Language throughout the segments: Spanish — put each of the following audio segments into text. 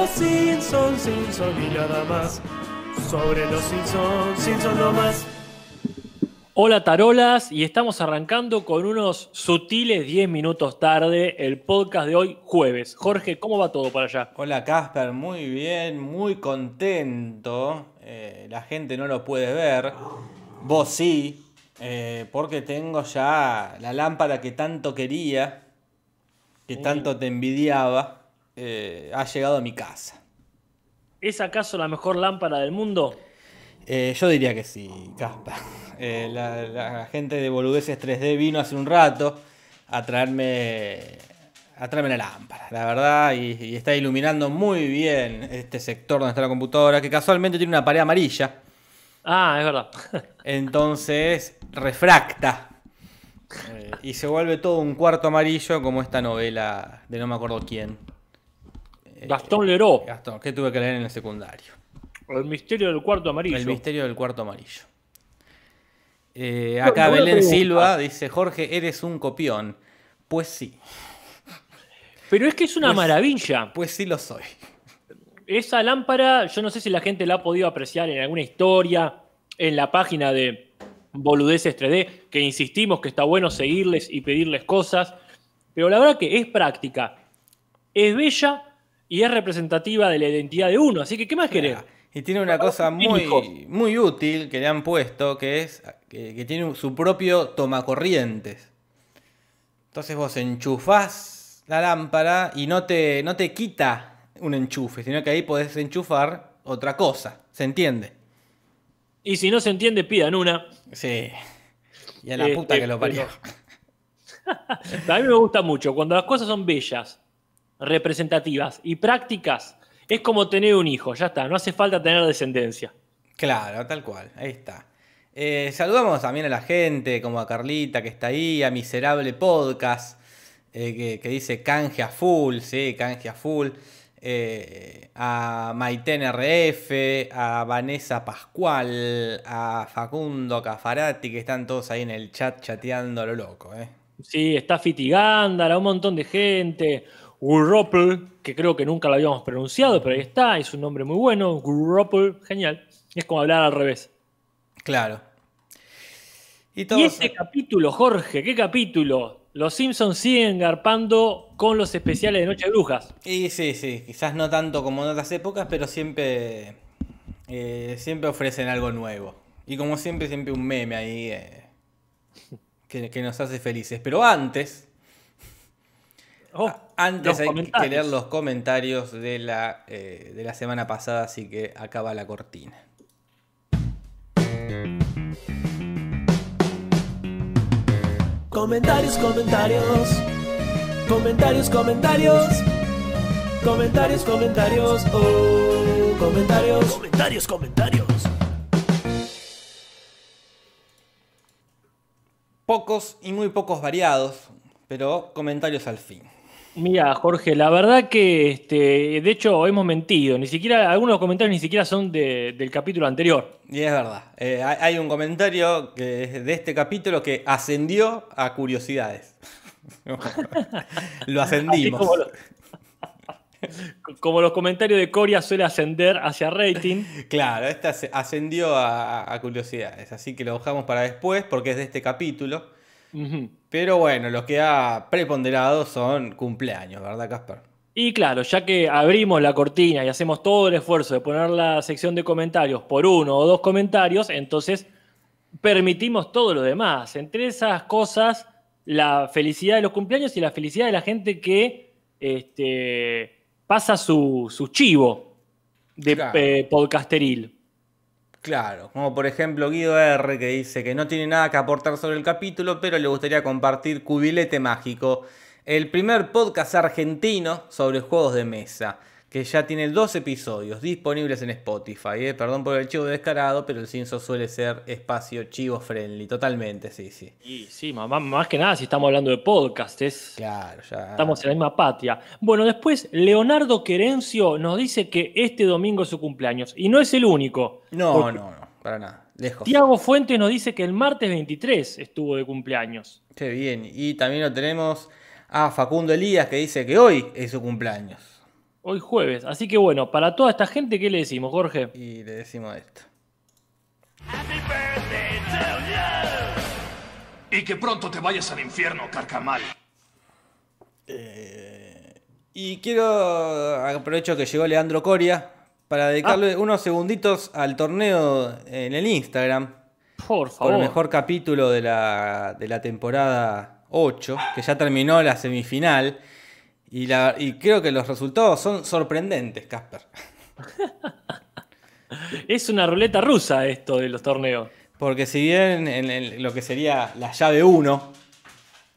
los Simpsons, Simpsons y nada más. Sobre los Simpsons, Simpsons no más. Hola tarolas y estamos arrancando con unos sutiles 10 minutos tarde el podcast de hoy jueves. Jorge, ¿cómo va todo para allá? Hola Casper, muy bien, muy contento. Eh, la gente no lo puede ver, vos sí, eh, porque tengo ya la lámpara que tanto quería, que tanto te envidiaba, eh, ha llegado a mi casa. ¿Es acaso la mejor lámpara del mundo? Eh, yo diría que sí, Casper. Eh, la, la gente de Boludeces 3D vino hace un rato a traerme, a traerme la lámpara, la verdad, y, y está iluminando muy bien este sector donde está la computadora, que casualmente tiene una pared amarilla. Ah, es verdad. Entonces refracta. Eh, y se vuelve todo un cuarto amarillo como esta novela de no me acuerdo quién. Eh, Gastón Leroy, Gastón, que tuve que leer en el secundario. el misterio del cuarto amarillo. El misterio del cuarto amarillo. Eh, acá Belén. Silva dice, Jorge, eres un copión. Pues sí, Pero es que es una Pues- maravilla. pues sí lo soy. Esa lámpara, yo no sé si la gente la ha podido apreciar en alguna historia, en la página de Boludeces 3D, que insistimos que está bueno seguirles y pedirles cosas, pero la verdad que es práctica, es bella y es representativa de la identidad de uno, así que ¿qué más querés? Y tiene una cosa muy, muy útil que le han puesto, que es que, que tiene su propio tomacorrientes. Entonces vos enchufás la lámpara y no te, no te quita un enchufe, sino que ahí podés enchufar otra cosa. ¿Se entiende? Y si no se entiende, pidan una. Sí. Y a la Este, puta que lo parió. A mí me gusta mucho, cuando las cosas son bellas, representativas y prácticas, es como tener un hijo, ya está, no hace falta tener descendencia. Claro, tal cual, ahí está. Eh, saludamos también a la gente, como a Carlita que está ahí, a Miserable Podcast, eh, que, que dice canje a full, sí, canje a full. eh, a Maiten RF, a Vanessa Pascual, a Facundo Cafarati, que están todos ahí en el chat chateando a lo loco. Sí, está Fitigándara, un montón de gente. Gurropel, que creo que nunca lo habíamos pronunciado, pero ahí está, es un nombre muy bueno. Gurropel, genial. Es como hablar al revés. Claro. Y Y todos. este capítulo, Jorge, ¿qué capítulo? Los Simpsons siguen garpando con los especiales de Noche de Brujas. Y sí, sí, quizás no tanto como en otras épocas, pero siempre, eh, siempre ofrecen algo nuevo. Y como siempre, siempre un meme ahí eh, que, que nos hace felices. Pero antes, Oh, antes hay que leer los comentarios de la, eh, de la semana pasada, así que acaba la cortina. Comentarios, comentarios. Comentarios, comentarios. Comentarios, comentarios. Oh, comentarios. Comentarios, comentarios. Pocos y muy pocos variados, pero comentarios al fin. Mira, Jorge, la verdad que, este, de hecho, hemos mentido. Ni siquiera, algunos comentarios ni siquiera son de- del capítulo anterior. Y es verdad. Eh, hay un comentario que es de este capítulo que ascendió a curiosidades. Lo ascendimos. como, los, como los comentarios de Coria suele ascender hacia rating. Claro, este asce- ascendió a, a curiosidades. Así que lo dejamos para después porque es de este capítulo. Pero bueno, lo que ha preponderado son cumpleaños, ¿verdad, Casper? Y claro, ya que abrimos la cortina y hacemos todo el esfuerzo de poner la sección de comentarios por uno o dos comentarios, entonces permitimos todo lo demás. Entre esas cosas, la felicidad de los cumpleaños y la felicidad de la gente que este, pasa su, su chivo de Claro. eh, podcasteril. Claro, como por ejemplo Guido R que dice que no tiene nada que aportar sobre el capítulo, pero le gustaría compartir Cubilete Mágico, el primer podcast argentino sobre juegos de mesa, que ya tiene dos episodios disponibles en Spotify. ¿eh? Perdón por el chivo descarado, pero el Cinso suele ser espacio chivo friendly, totalmente, sí, sí. Y sí, más, más que nada si estamos hablando de podcast, es, Claro, ya. Estamos en la misma patria. Bueno, después Leonardo Querencio nos dice que este domingo es su cumpleaños. Y no es el único. No, no, no, para nada, lejos. Tiago Fuentes nos dice que el martes 23 estuvo de cumpleaños. Qué bien. Y también lo tenemos a Facundo Elías que dice que hoy es su cumpleaños. Hoy jueves. Así que bueno, para toda esta gente, ¿qué le decimos, Jorge? Y le decimos esto. Y que pronto te vayas al infierno, carcamal. Y quiero, aprovecho que llegó Leandro Coria, para dedicarle Ah. unos segunditos al torneo en el Instagram. Por Por favor. el mejor capítulo de la, de la temporada 8, que ya terminó la semifinal. Y, la, y creo que los resultados son sorprendentes, Casper. Es una ruleta rusa esto de los torneos. Porque si bien en, el- lo que sería la llave 1,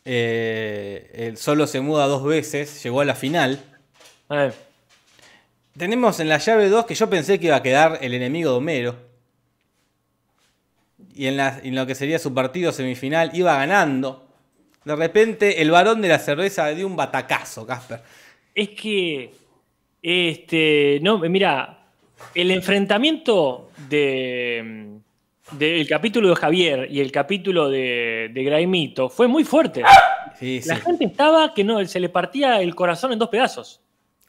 eh, el solo se muda dos veces, llegó a la final. Eh, Tenemos en la llave 2 que yo pensé que iba a quedar el enemigo de Homero. Y en, la- en lo que sería su partido semifinal iba ganando. De repente el varón de la cerveza dio un batacazo, Casper. es que, este, no, mira, el enfrentamiento de, del capítulo de Javier y el capítulo de, de Graimito fue muy fuerte. Sí, sí. La gente estaba que no, se le partía el corazón en dos pedazos.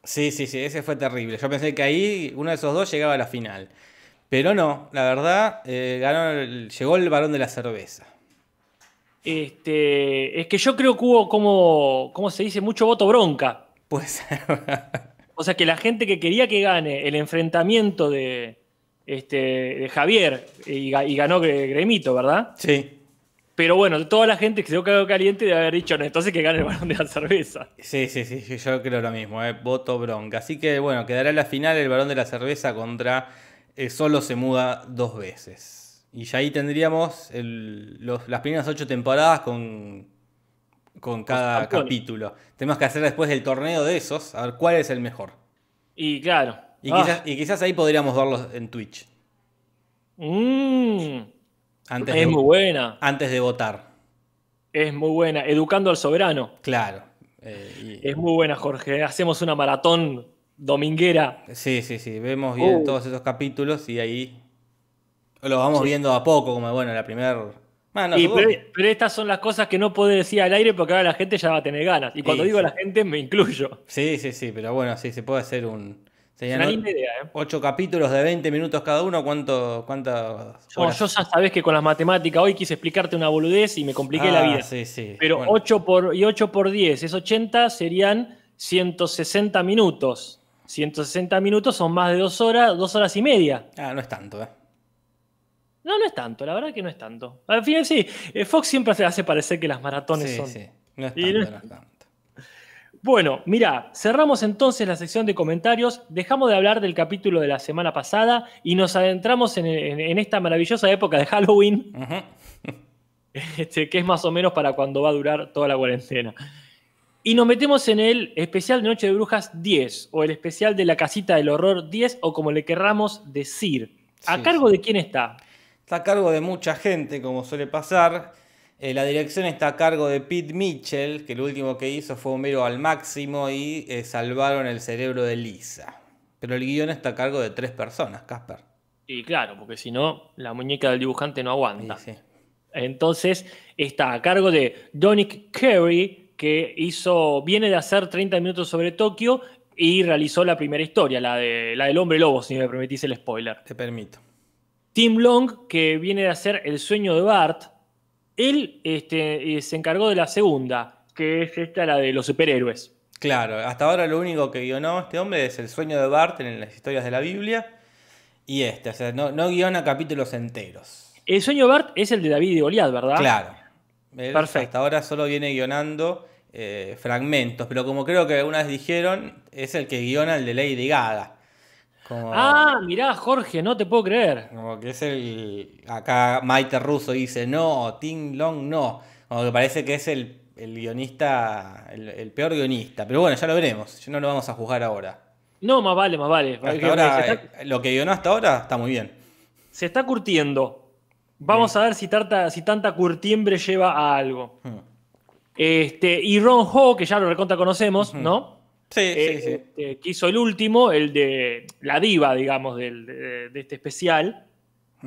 Sí, sí, sí, ese fue terrible. Yo pensé que ahí uno de esos dos llegaba a la final. Pero no, la verdad, eh, ganó el- llegó el varón de la cerveza. Este, es que yo creo que hubo como, ¿cómo se dice? Mucho voto bronca. Pues O sea que la gente que quería que gane el enfrentamiento de, este, de Javier y, ga- y ganó Gre- Gremito, ¿verdad? sí, Pero bueno, toda la gente que se quedó caliente de haber dicho, no, entonces que gane el balón de la cerveza. sí, sí, sí, yo creo lo mismo, eh, voto bronca. Así que bueno, quedará en la final el varón de la cerveza contra eh, solo se muda dos veces. Y ya ahí tendríamos el- los- las primeras ocho temporadas con, con cada capítulo. Tenemos que hacer después el torneo de esos, a ver cuál es el mejor. Y claro. Y, ah, quizás, y quizás ahí podríamos verlos en Twitch. mm, Antes, es de, muy buena. antes de votar. Es muy buena. Educando al soberano. Claro. Eh, y- Es muy buena, Jorge. Hacemos una maratón dominguera. sí, sí, sí. Vemos bien Uh. todos esos capítulos y ahí lo vamos viendo a poco, como bueno, la primera. Bueno, pero, pero estas son las cosas que no puedo decir al aire porque ahora la gente ya va a tener ganas. Y cuando Sí, digo sí. la gente, me incluyo. Sí, sí, sí, pero bueno, sí, se puede hacer un. Serían una linda idea, ¿eh? ocho capítulos de 20 minutos cada uno. ¿Cuánto, ¿Cuántas No, yo ya sabés que con las matemáticas hoy quise explicarte una boludez y me compliqué la Ah, vida. Sí, sí. Pero Bueno, 8 por, y 8 por 10 es 80, serían 160 minutos. 160 minutos son más de dos horas, dos horas y media. Ah, no es tanto, ¿eh? No, no es tanto, la verdad que no es tanto. Al final sí, eh, Fox siempre se hace parecer que las maratones Sí, son. sí. No es tanto, no- no es tanto. Bueno, mira, cerramos entonces la sección de comentarios, dejamos de hablar del capítulo de la semana pasada y nos adentramos en, en- en esta maravillosa época de Halloween, este, que es más o menos para cuando va a durar toda la cuarentena. Y nos metemos en el especial de Noche de Brujas 10, o el especial de la casita del horror 10, o como le querramos decir. ¿A Sí, cargo de quién está? Está a cargo de mucha gente, como suele pasar. Eh, la dirección está a cargo de Pete Mitchell, que lo último que hizo fue Homero al máximo y eh, salvaron el cerebro de Lisa. Pero el guion está a cargo de tres personas, Casper. Y claro, porque si no, la muñeca del dibujante no aguanta. Sí. Entonces está a cargo de Donick Carey, que hizo, viene de hacer 30 minutos sobre Tokio y realizó la primera historia, la, de, la del hombre lobo, si me permitís el spoiler. Te permito. Tim Long, que viene de hacer El sueño de Bart, él este, eh, se encargó de la segunda, que es esta, la de los superhéroes. Claro, hasta ahora lo único que guionó este hombre es el sueño de Bart en las historias de la Biblia. Y este, o sea, no, no guiona capítulos enteros. El sueño de Bart es el de David y Goliat, ¿verdad? Claro. Él Perfecto. Hasta ahora solo viene guionando eh, fragmentos, pero como creo que alguna vez dijeron, es el que guiona el de Lady Gaga. Como, Ah, mirá, Jorge, no te puedo creer. como que es el. Acá Maite Russo dice no, Ting Long no. Como que parece que es el, el guionista, el, el peor guionista. Pero bueno, ya lo veremos. No lo vamos a juzgar ahora. No, más vale, más vale. Hasta ahora, está, eh, lo que guionó hasta ahora está muy bien. se está curtiendo. Vamos a ver si, tarta- si tanta curtiembre lleva a algo. Hmm. Este, y Ron Ho, que ya lo recontra conocemos, ¿no? Sí, Eh, sí, sí. este, que hizo el último, el de la diva, digamos, del- de, de este especial,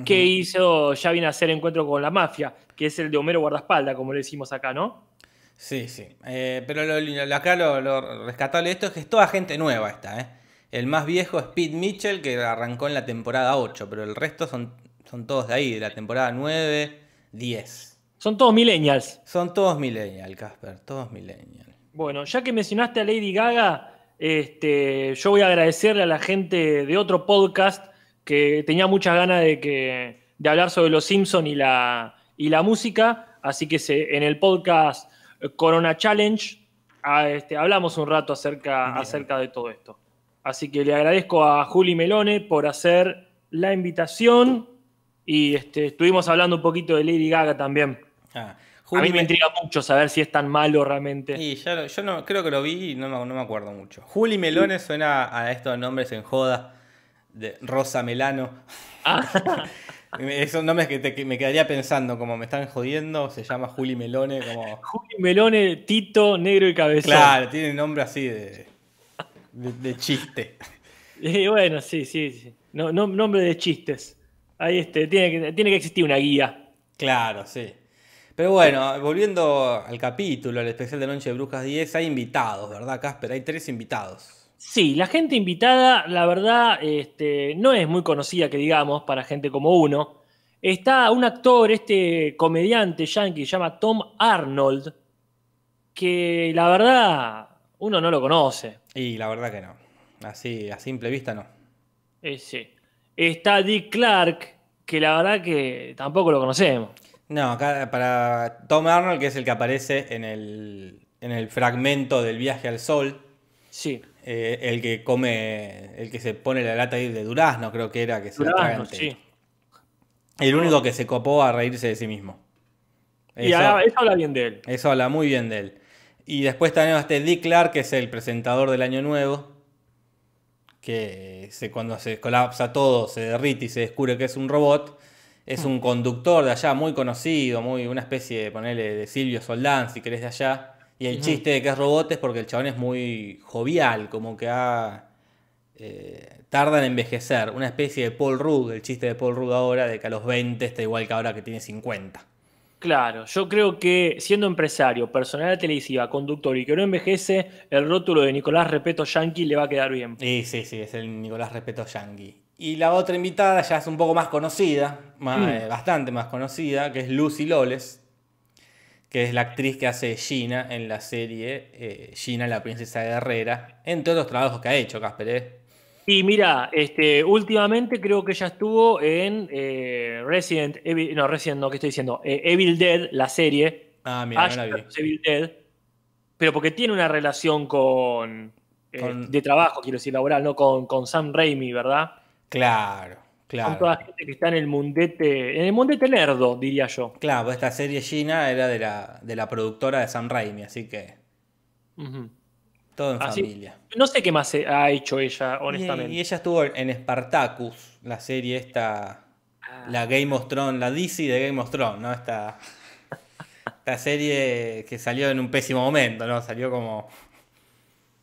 que hizo, ya viene a hacer Encuentro con la Mafia, que es el de Homero Guardaespalda, como le decimos acá, ¿no? Sí, sí. Eh, pero lo, lo- acá lo, lo rescatable de esto es que es toda gente nueva esta, ¿eh? El más viejo es Pete Mitchell, que arrancó en la temporada 8, pero el resto son, son todos de ahí, de la temporada 9, 10. Son todos millennials. Son todos millennial, Casper, todos millennial. Bueno, ya que mencionaste a Lady Gaga, este, yo voy a agradecerle a la gente de otro podcast que tenía muchas ganas de, que, de hablar sobre los Simpsons y la, y la música, así que se, en el podcast Corona Challenge a, este, hablamos un rato acerca, Bien. acerca de todo esto. Así que le agradezco a Juli Melone por hacer la invitación y este, estuvimos hablando un poquito de Lady Gaga también. Ah, a Juli mí me Me- intriga mucho saber si es tan malo realmente. Y ya lo- yo no, creo que lo vi y no me, no me acuerdo mucho. Juli Melone suena a estos nombres en joda de Rosa Melano. Ah. Esos nombres que, te- que me quedaría pensando, como me están jodiendo, se llama Juli Melone, como... Juli Melone, Tito, Negro y Cabezón. Claro, tiene nombre así de, de, de chiste. Y bueno, sí, sí, sí. No, no- nombre de chistes. Ahí este, tiene, que, tiene que existir una guía. Claro, sí. Pero bueno, volviendo al capítulo, al especial de Noche de Brujas 10, hay invitados, ¿verdad, Casper? Hay tres invitados. Sí, la gente invitada, la verdad, este, no es muy conocida, que digamos, para gente como uno. Está un actor, este comediante yankee, se llama Tom Arnold, que la verdad uno no lo conoce. Y la verdad que no. Así, a simple vista no. Eh, sí. Está Dick Clark, que la verdad que tampoco lo conocemos. No, acá para Tom Arnold, que es el que aparece en el, en el fragmento del viaje al sol, Sí. eh, el que come, el que se pone la lata ahí de durazno, creo que era, que se Durazno, sí. El único que se copó a reírse de sí mismo. Y Eso- habla- eso habla bien de él. Eso habla muy bien de él. Y después tenemos a este Dick Clark, que es el presentador del Año Nuevo. Que se, cuando se colapsa todo, se derrite y se descubre que es un robot. Es un conductor de allá muy conocido, muy una especie de ponerle de Silvio Soldán, si querés de allá. Y el chiste de que es robot es porque el chabón es muy jovial, como que ha, eh, tarda en envejecer. Una especie de Paul Rudd, el chiste de Paul Rudd ahora, de que a los 20 está igual que ahora que tiene 50. Claro, yo creo que siendo empresario, personalidad televisiva, conductor y que no envejece, el rótulo de Nicolás Repeto Yankee le va a quedar bien. Y sí, sí, es el Nicolás Respeto Yankee. Y la otra invitada ya es un poco más conocida, más- Mm. eh, bastante más conocida, que es Lucy Loles, que es la actriz que hace Gina en la serie eh, Gina, la princesa guerrera, entre otros trabajos que ha hecho Casper. ¿eh? Y mira, este, últimamente creo que ella estuvo en eh, Resident Evil, no, Resident no, ¿qué estoy diciendo? Evil Dead, la serie. Ah, mira, no la vi. Evil Dead. Pero porque tiene una relación con, Con- de trabajo, quiero decir, laboral, ¿no? Con, con Sam Raimi, ¿verdad? Claro, Son toda claro. gente que está en el mundete, en el mundete nerdo, diría yo. Claro, pues esta serie Gina era de la, de la productora de Sam Raimi, así que todo en Así- familia. No sé qué más se- ha hecho ella, honestamente. y ella estuvo en Spartacus, la serie esta, Ah. la Game of Thrones, la DC de Game of Thrones, ¿no? Esta, esta serie que salió en un pésimo momento, ¿no? Salió como...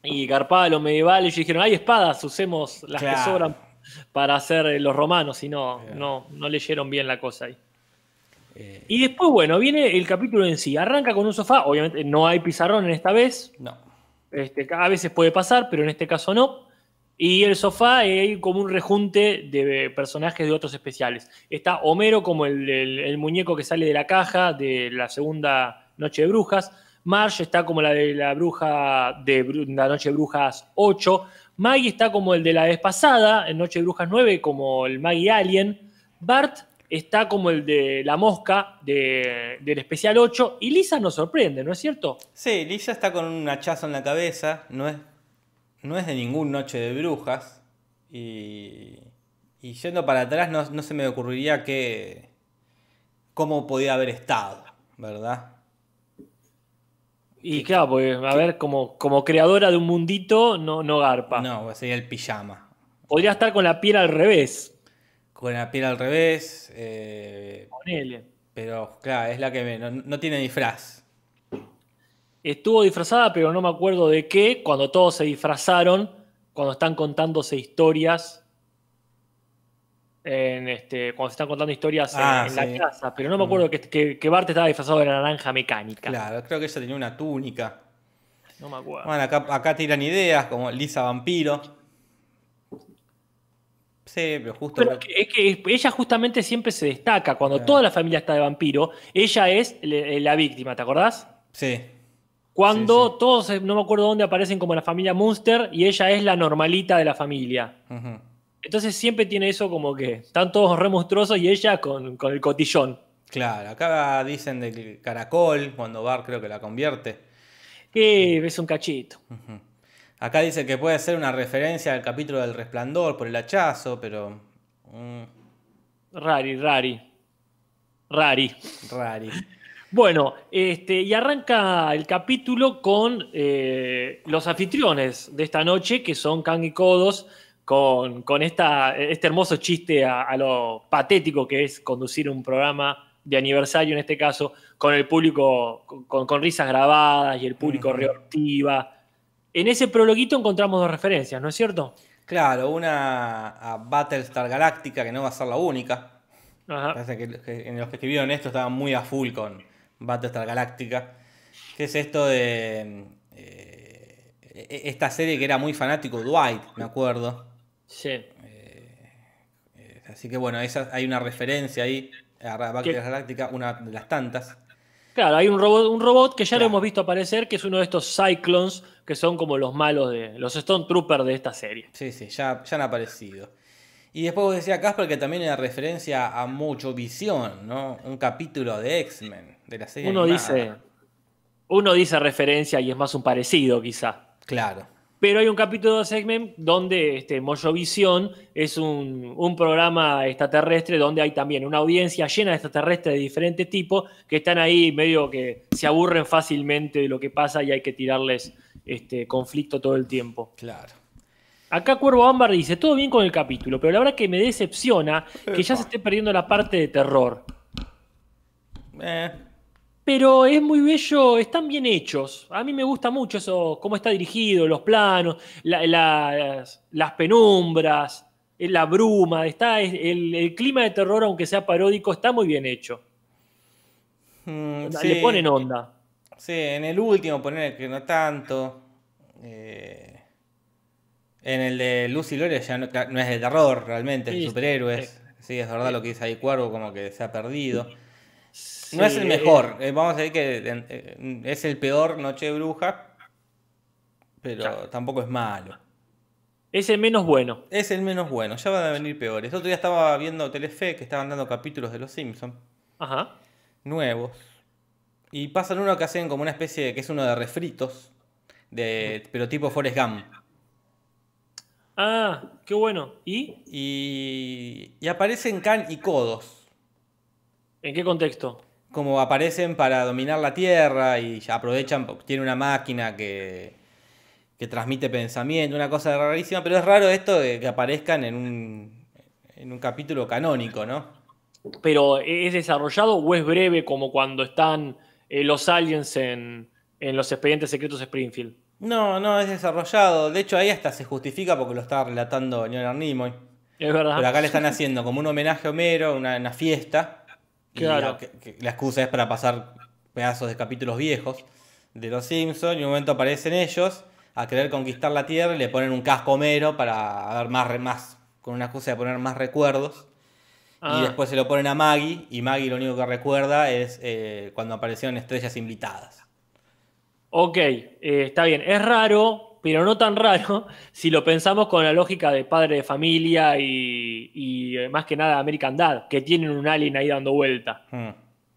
Y garpaba los medievales y dijeron, hay espadas, usemos las que Claro. sobran para hacer eh, los romanos, y no, no, no leyeron bien la cosa ahí. eh, Y después, bueno, viene el capítulo en sí. Arranca con un sofá, obviamente no hay pizarrón en esta vez, no. este, a veces puede pasar, pero en este caso no. Y el sofá eh, hay como un rejunte de personajes de otros especiales. Está Homero como el, el- el muñeco que sale de la caja de la segunda Noche de Brujas. Marge está como la de la bruja de la Noche de Brujas 8. Maggie está como el de la vez pasada, en Noche de Brujas 9, como el Maggie Alien. Bart está como el de la mosca de- del especial 8. Y Lisa nos sorprende, ¿no es cierto? Sí, Lisa está con un hachazo en la cabeza, no es, no es de ningún Noche de Brujas. Y, y yendo para atrás no, no se me ocurriría que... cómo podía haber estado, ¿verdad? Y claro, pues, a ver, como, como creadora de un mundito, no, no garpa. No, pues sería el pijama. Podría estar con la piel al revés. Con la piel al revés, eh, Ponele. pero claro, es la que me- no, no tiene disfraz. Estuvo disfrazada, pero no me acuerdo de qué, cuando todos se disfrazaron, cuando están contándose historias. En este, cuando se están contando historias en- Ah, en, sí. la casa, pero no me acuerdo que, que, que Bart estaba disfrazado de la naranja mecánica. Claro, creo que ella tenía una túnica. No me acuerdo. Bueno, acá, acá tiran ideas como Lisa Vampiro. Sí, pero justo. Pero es que, ella justamente siempre se destaca. Cuando Claro. toda la familia está de vampiro, ella es le- la víctima, ¿te acordás? Sí, Cuando Sí, sí. todos, eh, no me acuerdo dónde aparecen como la familia Munster y ella es la normalita de la familia. ujú. Entonces siempre tiene eso como que están todos re monstruosos y ella con, con el cotillón. claro. Acá dicen del caracol, cuando Bar creo que la convierte. Que es un cachito. Acá dice que puede ser una referencia al capítulo del resplandor por el hachazo, pero. mm, Rari, rari. Rari. rari. Bueno, este, y arranca el capítulo con eh, los anfitriones de esta noche, que son Kang y Kodos, con, con esta, este hermoso chiste a, a lo patético que es conducir un programa de aniversario, en este caso, con el público, con, risas grabadas y el público reactiva. En ese prologuito encontramos dos referencias, ¿no es cierto? Claro, una a Battlestar Galactica, que no va a ser la única. Ajá. Parece que, que en los que escribieron esto estaban muy a full con Battlestar Galactica. ¿Qué es esto de eh, e- esta serie que era muy fanático Dwight, me acuerdo? Sí. Eh, Así que bueno, esa, hay una referencia ahí a Battlestar Galactica, una de las tantas. Claro, hay un robot, un robot que ya lo hemos visto aparecer, que es uno de estos Cyclones, que son como los malos de los Stone Troopers de esta serie. Sí, sí, ya, ya han aparecido. Y después vos decía Casper que también era referencia a Mucho Visión, ¿no? Un capítulo de X-Men, de la serie Uno animada. dice, uno dice referencia y es más un parecido, quizá. Claro. Pero hay un capítulo de Segment donde este, Visión es un, un programa extraterrestre donde hay también una audiencia llena de extraterrestres de diferentes tipos que están ahí medio que se aburren fácilmente de lo que pasa y hay que tirarles este, conflicto todo el tiempo. Claro. Acá Cuervo Ámbar dice, todo bien con el capítulo, pero la verdad que me decepciona que ya se esté perdiendo la parte de terror. Eh, Pero es muy bello, están bien hechos. A mí me gusta mucho eso, cómo está dirigido, los planos, la- las, las penumbras, eh, la bruma, está, el, el clima de terror, aunque sea paródico, está muy bien hecho. mm, Le sí. ponen onda. Sí, en el último poner que no tanto. Eh, en el de Lucy Loria ya no, no es de terror realmente, es Sí, de superhéroes. Sí, es verdad lo que dice ahí Cuervo, como que se ha perdido. Sí, No es el mejor, eh, vamos a decir que eh, es el peor Noche de Bruja, pero Claro. tampoco es malo. Es el menos bueno. Es el menos bueno, ya van a venir peores. El otro día estaba viendo Telefe que estaban dando capítulos de Los Simpsons, Ajá. nuevos, y pasan uno que hacen como una especie de, que es uno de refritos, de, pero tipo Forrest Gump. Ah, qué bueno. ¿Y Y, y aparecen Can y Codos, en qué contexto? Como aparecen para dominar la Tierra y aprovechan, tiene una máquina que, que transmite pensamiento, una cosa rarísima, pero es raro esto de que aparezcan en un, en un capítulo canónico, ¿no? pero ¿es desarrollado o es breve como cuando están eh, los aliens en, en los expedientes secretos Springfield? No, no, es desarrollado. De hecho, ahí hasta se justifica porque lo estaba relatando Leonard Nimoy. Es verdad. Pero acá le están haciendo como un homenaje a Homero, una, una fiesta. Claro. la, que- que la excusa es para pasar pedazos de capítulos viejos de Los Simpsons. Y en un momento aparecen ellos a querer conquistar la Tierra y le ponen un casco a Homero para ver más, con una excusa de poner más recuerdos. Ah, Y después se lo ponen a Maggie. Y Maggie lo único que recuerda es eh, cuando aparecieron estrellas invitadas. Ok, eh, está bien. Es raro, pero no tan raro si lo pensamos con la lógica de padre de familia y, y, eh, más que nada American Dad, que tienen un alien ahí dando vuelta. Hmm.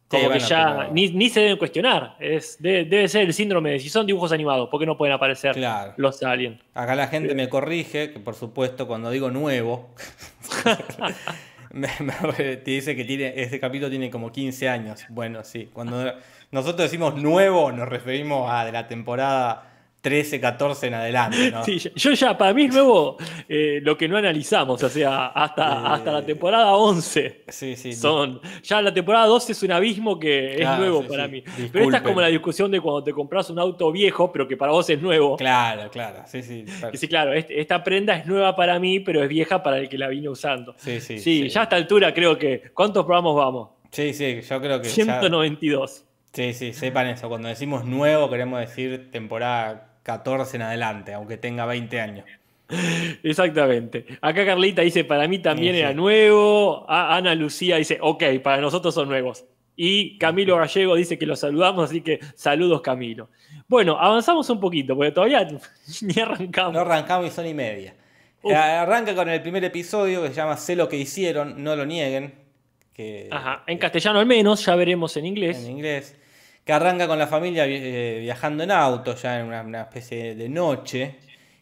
Como Sí, que bueno, ya pero- ni, ni se deben cuestionar. Es, debe, debe ser el síndrome de si son dibujos animados, ¿por qué no pueden aparecer Claro. los aliens? Acá la gente me corrige, que por supuesto cuando digo nuevo, me, me- te dice que tiene, ese capítulo tiene como 15 años. Bueno, sí, cuando nosotros decimos nuevo nos referimos a de la temporada 13, 14 en adelante, ¿no? Sí, yo ya, para mí es nuevo eh, lo que no analizamos, o sea, hasta, Eh, hasta la temporada 11. Sí, sí. Son, ya la temporada 12 es un abismo que es Claro, nuevo sí, para sí. mí. Disculpen. Pero esta es como la discusión de cuando te compras un auto viejo, pero que para vos es nuevo. Claro, claro. Sí, sí. Y sí, claro, este- esta prenda es nueva para mí, pero es vieja para el que la vino usando. Sí, sí, Sí, sí. ya a esta altura creo que. ¿Cuántos programas vamos? Sí, sí, yo creo que. ya- 192. Sí, sí, sepan eso. Cuando decimos nuevo, queremos decir temporada 14 en adelante, aunque tenga 20 años. Exactamente. Acá Carlita dice, para mí también Sí, sí. era nuevo. A- Ana Lucía dice, ok, para nosotros son nuevos. Y Camilo Gallego dice que los saludamos, así que saludos Camilo. Bueno, avanzamos un poquito, porque todavía ni arrancamos. No arrancamos y son y media. Uf. Eh, Arranca con el primer episodio que se llama Sé lo que hicieron, no lo nieguen. Que, Ajá, en castellano al menos, ya veremos en inglés. en inglés. Que arranca con la familia eh, viajando en auto, ya en una, especie de noche.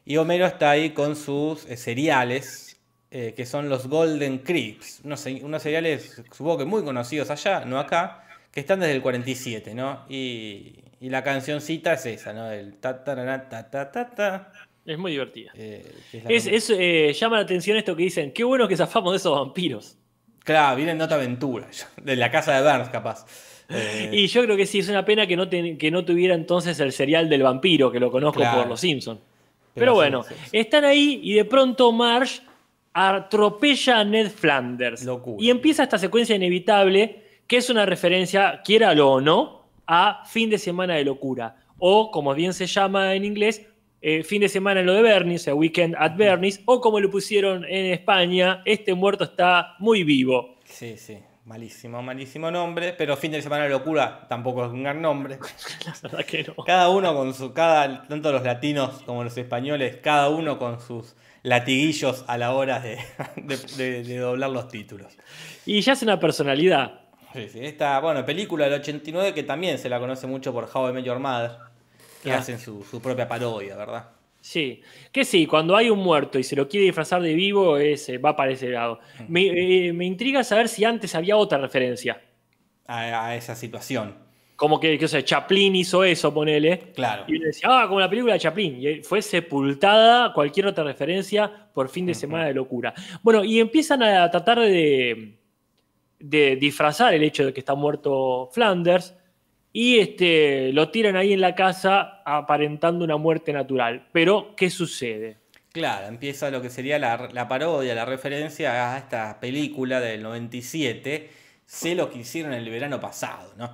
Y Homero está ahí con sus eh, cereales, eh, que son los Golden Crips. Unos, unos cereales, supongo que muy conocidos allá, no acá, que están desde el 47, ¿no? Y, y la cancioncita es esa, ¿no? El ta ta ta ta ta ta ta. Es muy divertida. eh, es eh, llama la atención esto que dicen, qué bueno que zafamos de esos vampiros. Claro, viene en otra aventura, de la casa de Burns, capaz. Eh, Y yo creo que sí, es una pena que no, que no tuviera entonces el serial del vampiro, que lo conozco Claro. por Los Simpsons. Pero, bueno, sí, sí. están ahí y de pronto Marge atropella a Ned Flanders. Locura. Y empieza esta secuencia inevitable, que es una referencia, quiéralo o no, a Fin de Semana de Locura. O, como bien se llama en inglés, eh, Fin de Semana en lo de Bernie, o sea, Weekend at Bernie's, o como lo pusieron en España, Este muerto está muy vivo. Sí, sí, malísimo, malísimo nombre, pero fin de semana locura tampoco es un gran nombre. La verdad que no. Cada uno con su, cada, tanto los latinos como los españoles, cada uno con sus latiguillos a la hora de, de- de- de doblar los títulos. Y ya es una personalidad. Sí, sí, esta, bueno, película del 89 que también se la conoce mucho por How I Met Your Mother, que Ah. hacen su, su propia parodia, ¿verdad? Sí, que sí, cuando hay un muerto y se lo quiere disfrazar de vivo, es, eh, va para ese lado. Me, eh, me intriga saber si antes había otra referencia. A, a esa situación. Como que, que o sea, Chaplin hizo eso, ponele. Claro. Y uno decía, ah, como la película de Chaplin. Y fue sepultada cualquier otra referencia por fin de semana de locura. Bueno, y empiezan a tratar de, de disfrazar el hecho de que está muerto Flanders. Y este, lo tiran ahí en la casa aparentando una muerte natural. Pero, ¿qué sucede? Claro, empieza lo que sería la, la parodia, la referencia a esta película del 97, Sé lo que hicieron el verano pasado, ¿no?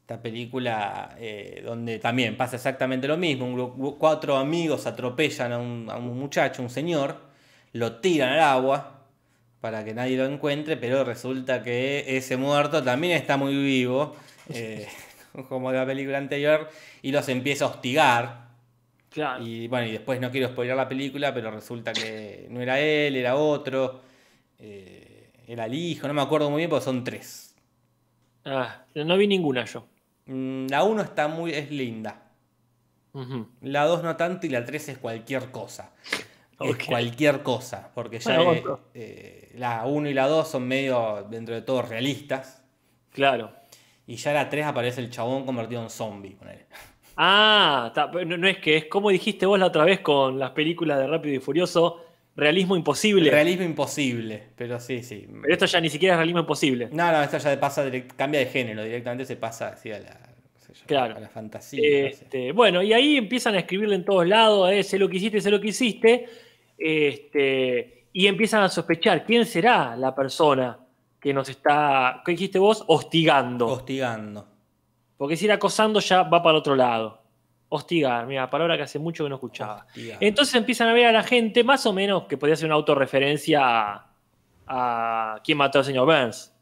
Esta película eh, donde también pasa exactamente lo mismo, un cuatro amigos atropellan a un, a un muchacho, un señor, lo tiran al agua para que nadie lo encuentre, pero resulta que ese muerto también está muy vivo, eh, como la película anterior, y los empieza a hostigar. Claro. Y bueno, y después no quiero spoiler la película, pero resulta que no era él, era otro. eh, era el hijo, no me acuerdo muy bien porque son tres. Ah, no vi ninguna yo. Mm, La uno está muy, es linda. La dos no tanto y la tres es cualquier cosa. Es cualquier cosa. Porque ya Bueno, eh, eh, la uno y la dos son medio, dentro de todo, realistas. Claro. Y ya la tres aparece el chabón convertido en zombie. ponele. Ah, ta- no, no es que es como dijiste vos la otra vez con las películas de Rápido y Furioso, realismo imposible. Realismo imposible, pero sí, sí. Pero esto ya ni siquiera es realismo imposible. No, no, esto ya pasa, direct- cambia de género, directamente se pasa así a la, qué sé yo, Claro. a la fantasía. no sé. Este, bueno, y ahí empiezan a escribirle en todos lados, eh, sé lo que hiciste, sé lo que hiciste. Este, y empiezan a sospechar quién será la persona que nos está, ¿qué dijiste vos? Hostigando. Hostigando. Porque si era acosando ya va para otro lado. Hostigar, mira, palabra que hace mucho que no escuchaba. Hostigar. Entonces empiezan a ver a la gente, más o menos, que podría ser una autorreferencia a, a quién mató al señor Burns.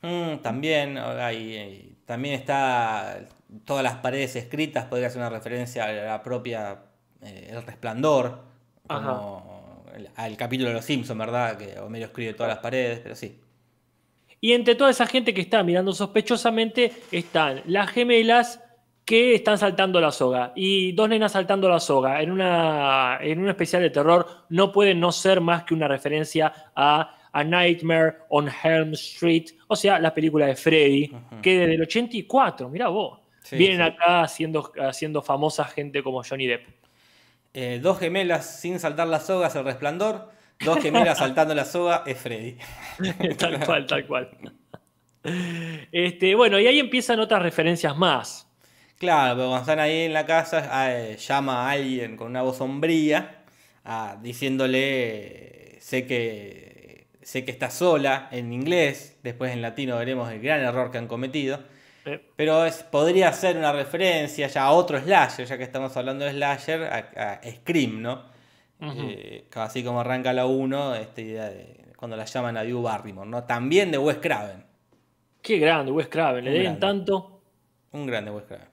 Mm, también, hay, también está todas las paredes escritas, podría ser una referencia a la propia eh, El Resplandor, como el- al capítulo de Los Simpsons, ¿verdad? Que Homero escribe todas las paredes, pero sí. Y entre toda esa gente que está mirando sospechosamente están las gemelas que están saltando la soga. Y dos nenas saltando la soga. En una, en un especial de terror no puede no ser más que una referencia a A Nightmare on Helm Street. O sea, la película de Freddy, que desde el 84, mirá vos. Sí, vienen sí. acá haciendo, haciendo famosa gente como Johnny Depp. Eh, dos gemelas sin saltar la soga es el resplandor. Dos gemelas saltando la soga es Freddy. tal cual, tal cual. Este, bueno, y ahí empiezan otras referencias más. Claro, pero cuando están ahí en la casa, eh, llama a alguien con una voz sombría, ah, diciéndole, eh, sé que, sé que está sola en inglés, después en latino veremos el gran error que han cometido, Eh, pero es, podría ser una referencia ya a otro slasher, ya que estamos hablando de slasher, a, a Scream, ¿no? Eh, así como arranca la 1, esta idea de cuando la llaman a Drew Barrymore, ¿no? También de Wes Craven, Qué grande, Wes Craven, le deben tanto. un grande Wes Craven.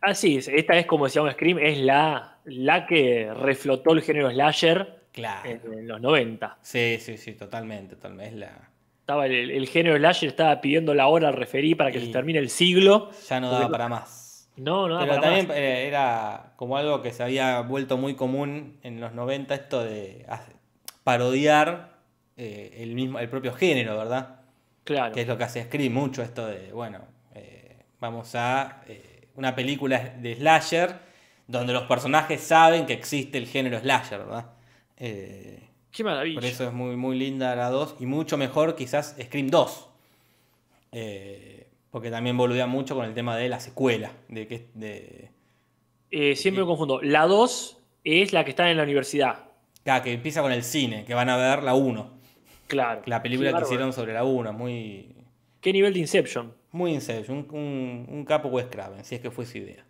Así es, esta es como decía un Scream, es la, la que reflotó el género slasher Claro. en, en los 90. Sí, sí, sí, totalmente, totalmente. Es la... Estaba el, el género slasher estaba pidiendo la hora al referí para que Y- se termine el siglo. Ya no daba para más. No, no, Pero también más. eh, era como algo que se había vuelto muy común en los 90, esto de parodiar eh, el, mismo, el propio género, ¿verdad? Claro. Que es lo que hace Scream mucho, esto de, bueno, eh, vamos a eh, una película de slasher donde los personajes saben que existe el género slasher, ¿verdad? Qué maravilla. por eso es muy, muy linda la 2 y mucho mejor quizás Scream 2. Eh, porque también boludea mucho con el tema de la secuela. De que, de, Eh, siempre me confundo. La 2 es la que está en la universidad. Claro, que empieza con el cine, que van a ver la 1. Claro. La película que hicieron sobre la 1. Muy, ¿Qué nivel de Inception? muy Inception. Un, un, un capo Wes Craven, si es que fue su idea.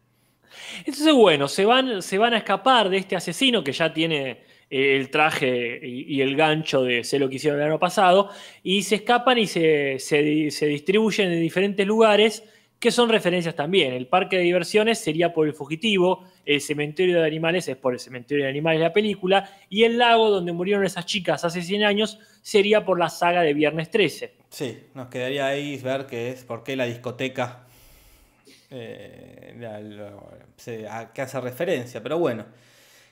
Entonces, bueno, se van, se van a escapar de este asesino que ya tiene el traje y, el gancho de sé lo que hicieron el año pasado, y se escapan y se, se di- se distribuyen en diferentes lugares que son referencias también. El parque de diversiones sería por el fugitivo, el cementerio de animales es por el cementerio de animales de la película, y el lago donde murieron esas chicas hace 100 años sería por la saga de Viernes 13. Sí, nos quedaría ahí ver qué es, por qué la discoteca eh, a qué hace referencia, pero bueno.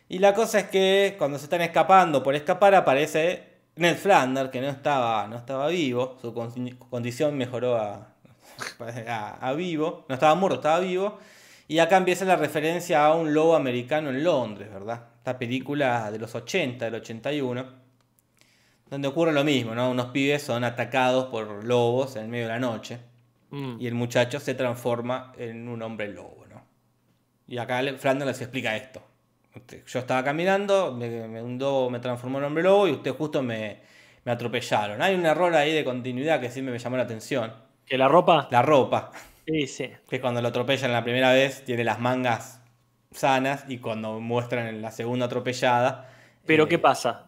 Y la cosa es que cuando se están escapando por escapar aparece Ned Flanders, que no estaba, no estaba vivo, su con- condición mejoró a, a, a vivo, no estaba muerto, estaba vivo. Y acá empieza la referencia a un lobo americano en Londres, ¿verdad? Esta película de los 80, del 81 donde ocurre lo mismo, ¿no? Unos pibes son atacados por lobos en medio de la noche Mm. y el muchacho se transforma en un hombre lobo, ¿no? Y acá Flanders les explica esto. Usted- Yo estaba caminando, me, me- un lobo me transformó en hombre lobo y ustedes justo me, me atropellaron. Hay un error ahí de continuidad que siempre me llamó la atención. ¿Que la ropa? La ropa, Sí, sí. que cuando lo atropellan la primera vez tiene las mangas sanas y cuando muestran en la segunda atropellada... Pero eh, ¿qué pasa?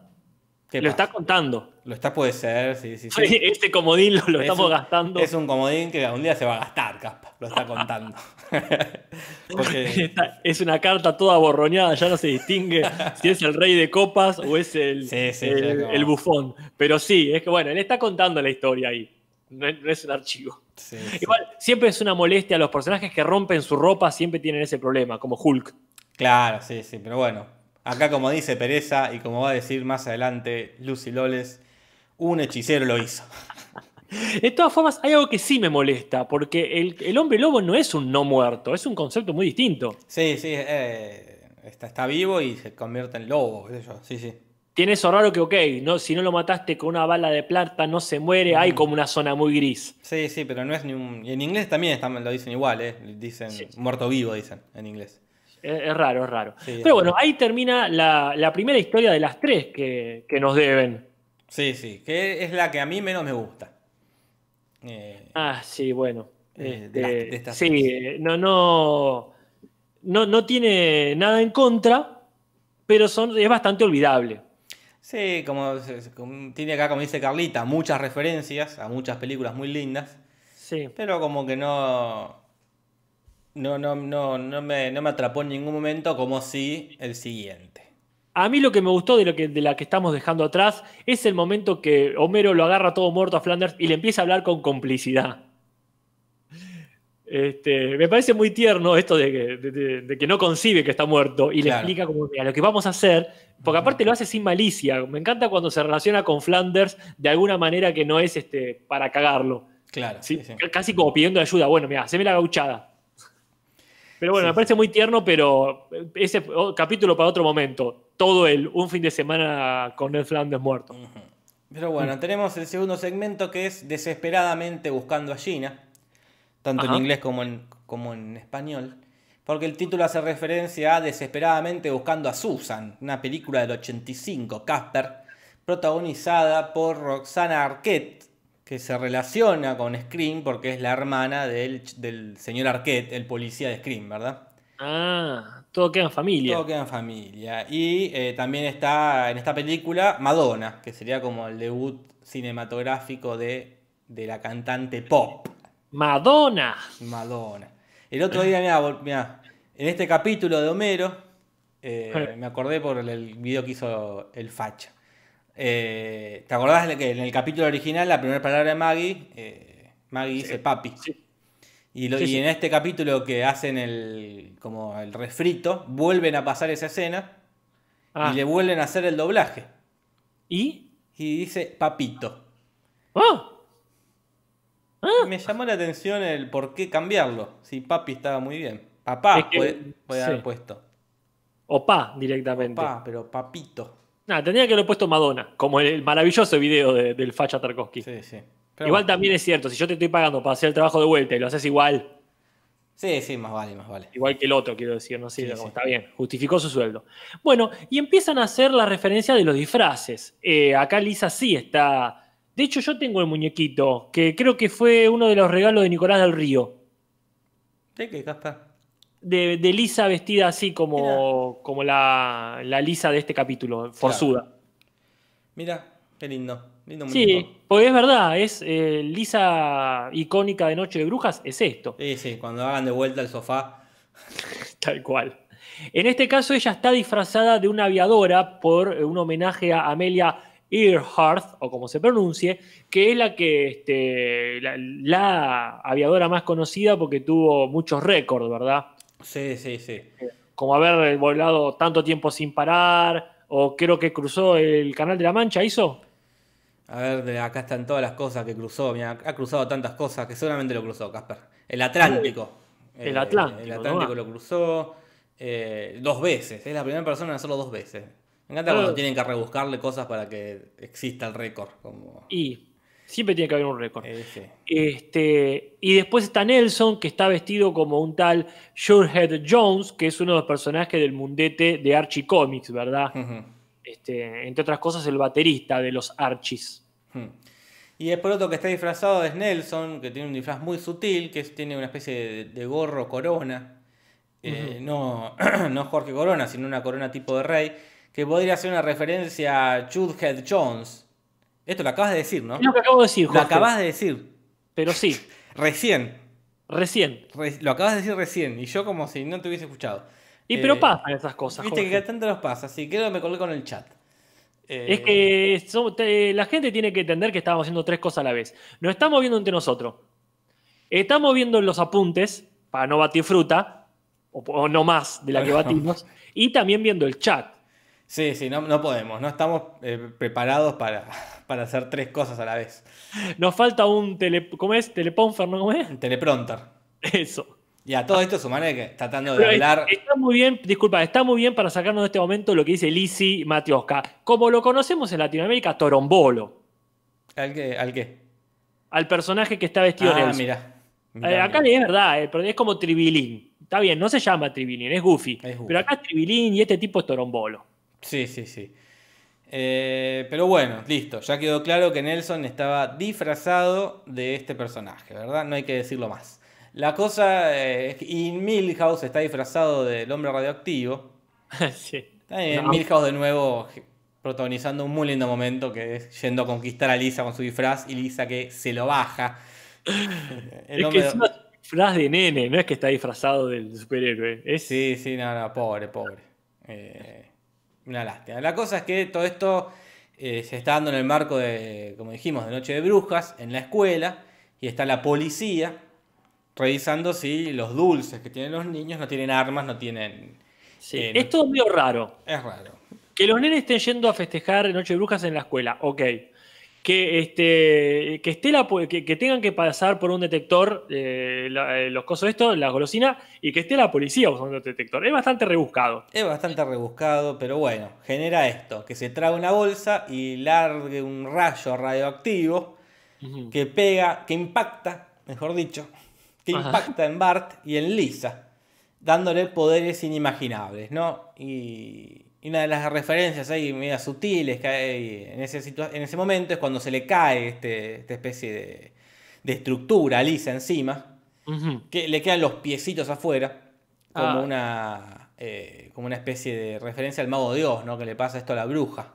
¿Qué Lo pasa? está contando. Lo está, puede ser, sí, sí, sí. Este comodín lo, lo Es estamos un- gastando. Es un comodín que algún día se va a gastar, Caspa. Lo está contando. Porque Es una carta toda borroñada, ya no se distingue si es el rey de copas o es el, Sí, sí, el, ya como- el bufón. Pero sí, es que bueno, él está contando la historia ahí. No es, no es un archivo. sí. Igual, siempre es una molestia a los personajes que rompen su ropa, siempre tienen ese problema, como Hulk. Claro, sí, sí. Pero bueno, acá como dice Pereza y como va a decir más adelante Lucy Loles, un hechicero lo hizo. De todas formas, hay algo que sí me molesta, porque el, el hombre lobo no es un no muerto, es un concepto muy distinto. Sí, sí, eh, está, está vivo y se convierte en lobo. Sí, sí. Tiene eso raro que, ok, no, si no lo mataste con una bala de plata, no se muere, hay como una zona muy gris. Sí, sí, pero no es ni un... Y en inglés también está- lo dicen igual, ¿eh? Dicen Sí. muerto vivo, dicen en inglés. Es, raro, es raro. Sí, Pero bueno, ahí termina la, la primera historia de las tres que, que nos deben. Sí, sí, que es la que a mí menos me gusta. Eh, Ah, sí, bueno. Eh, Este, de las- de estas sí, tres. eh, no, no, no, no tiene nada en contra, pero son, es bastante olvidable. Sí, como tiene acá, como dice Carlita, muchas referencias a muchas películas muy lindas, Sí. pero como que no, no, no, no, no, me, no me atrapó en ningún momento como si el siguiente. A mí lo que me gustó de, lo que, de la que estamos dejando atrás es el momento que Homero lo agarra todo muerto a Flanders y le empieza a hablar con complicidad. Este, me parece muy tierno esto de que, de- de- de que no concibe que está muerto y le Claro. explica como, mira, lo que vamos a hacer, porque aparte lo hace sin malicia. Me encanta cuando se relaciona con Flanders de alguna manera que no es este, para cagarlo. Claro, ¿sí? sí, sí. Casi como pidiendo ayuda. Bueno, mira, haceme la gauchada. Pero bueno, Sí. me parece muy tierno, pero ese oh, capítulo para otro momento. Todo el un fin de semana con Ned Flanders muerto. Pero bueno, tenemos el segundo segmento que es Desesperadamente buscando a Gina, tanto Ajá. en inglés como en, como en español, porque el título hace referencia a Desesperadamente buscando a Susan, una película del 85, Casper, protagonizada por Roxana Arquette, que se relaciona con Scream porque es la hermana del, del señor Arquette, el policía de Scream, ¿verdad? Ah, todo queda en familia. Todo queda en familia. Y eh, también está en esta película Madonna, que sería como el debut cinematográfico de, de la cantante pop, Madonna. Madonna. El otro día, mirá, en este capítulo de Homero, eh, me acordé por el video que hizo el Facha. Eh, ¿Te acordás de que en el capítulo original la primera palabra de Maggie, eh, Maggie dice papi? Sí. Y, lo- Sí, y sí. en este capítulo que hacen el como el refrito, vuelven a pasar esa escena Ah, y le vuelven a hacer el doblaje. ¿Y? Y dice papito. Ah, Me llamó la atención el por qué cambiarlo. Si papi estaba muy bien. Papá Es que- puede, puede haber puesto. o pa directamente. Papá, pero papito. Nah, tendría que haberlo puesto Madonna, como el, maravilloso video de- del Facha Tarkovsky. Sí, sí. Pero igual bueno. también es cierto, si yo te estoy pagando para hacer el trabajo de vuelta y lo haces igual, Sí, sí, más vale, más vale. igual que el otro, quiero decir, no sé, sí. está bien, justificó su sueldo. Bueno, y empiezan a hacer la referencia de los disfraces. Eh, acá Lisa sí está. De hecho, yo tengo el muñequito, que creo que fue uno de los regalos de Nicolás del Río. ¿De qué, Casper? De, de Lisa vestida así como, como la, la Lisa de este capítulo, forzuda. Mira, qué lindo. Lindo Sí, porque es verdad, es eh, Lisa icónica de Noche de Brujas, es esto. Sí, sí, cuando hagan de vuelta el sofá. Tal cual. En este caso, ella está disfrazada de una aviadora por eh, un homenaje a Amelia Earhart, o como se pronuncie, que es la que este, la, la aviadora más conocida porque tuvo muchos récords, ¿verdad? Sí, sí, sí. Como haber volado tanto tiempo sin parar, o creo que cruzó el Canal de la Mancha, ¿hizo? A ver, acá están todas las cosas que cruzó. Mira, ha cruzado tantas cosas que seguramente lo cruzó, Casper. El Atlántico. El Eh, Atlántico, El ¿no? Atlántico lo cruzó eh, dos veces. Es la primera persona en hacerlo dos veces. Me encanta cuando tienen que rebuscarle cosas para que exista el récord. Como... Y siempre tiene que haber un récord. Eh. Este, y después está Nelson, que está vestido como un tal Surehead Jones, que es uno de los personajes del mundete de Archie Comics, ¿verdad? Este, entre otras cosas, el baterista de los Archies. Hmm. Y después otro que está disfrazado es Nelson, que tiene un disfraz muy sutil, que tiene una especie de, de gorro corona. Eh, no, no Jorge Corona, sino una corona tipo de rey, que podría ser una referencia a Chudhead Jones. Esto lo acabas de decir, ¿no? Es lo que acabo de decir, Lo Jorge. acabas de decir. Pero sí, Recién. recién. Re- lo acabas de decir recién. Y yo como si no te hubiese escuchado. Y Eh, pero pasan esas cosas. Viste Jorge. que tanto nos pasa. Así que me colgué con el chat. Eh, Es que te- la gente tiene que entender que estamos haciendo tres cosas a la vez. Nos estamos viendo entre nosotros. Estamos viendo los apuntes para no batir fruta, o, o no más de la que batimos, y también viendo el chat. Sí, sí, no, no podemos. No estamos eh, preparados para, para hacer tres cosas a la vez. Nos falta un tele, ¿cómo es? Teleponfer, ¿no? ¿Cómo es? Un teleprompter. Eso. Y a todo esto sumaré que tratando de Pero hablar. Está muy bien, disculpa, está muy bien para sacarnos de este momento lo que dice Lisi Matioska. Como lo conocemos en Latinoamérica, Torombolo. ¿Al qué? ¿Al qué? Al personaje que está vestido en Ah, Nelson. mira. Eh, acá es verdad, eh, pero es como Tribilín. Está bien, no se llama Tribilín, es Goofy. Es Goofy. Pero acá es Tribilín y este tipo es Torombolo. Sí, sí, sí. Eh, pero bueno, listo. Ya quedó claro que Nelson estaba disfrazado de este personaje, ¿verdad? No hay que decirlo más. La cosa eh, es que y Milhouse está disfrazado del hombre radioactivo. sí. Bien, No. Milhouse de nuevo protagonizando un muy lindo momento que es yendo a conquistar a Lisa con su disfraz y Lisa que se lo baja. El es que es una disfraz de nene, no es que está disfrazado del superhéroe. Es, Sí, sí, no, no, pobre, pobre. Eh, una lástima. La cosa es que todo esto eh, se está dando en el marco de, como dijimos, de Noche de Brujas, en la escuela, y está la policía revisando si los dulces que tienen los niños no tienen armas, no tienen... sí. eh, Es todo medio raro. Es raro. Que los nenes estén yendo a festejar Noche de Brujas en la escuela, ok. Que, este, que, esté la, que, que tengan que pasar por un detector eh, la- eh, los cosos estos, la golosina, y que esté la policía usando el detector. Es bastante rebuscado. Es bastante rebuscado, pero bueno, genera esto, que se traga una bolsa y largue un rayo radioactivo que pega, que impacta, mejor dicho, que Ajá. impacta en Bart y en Lisa, dándole poderes inimaginables, ¿no? Y, y una de las referencias ahí medias sutiles que hay en ese, en ese momento es cuando se le cae este, esta especie de, de estructura Lisa encima, que le quedan los piecitos afuera, como, Ah. una, eh, como una especie de referencia al mago de Oz, ¿no? Que le pasa esto a la bruja.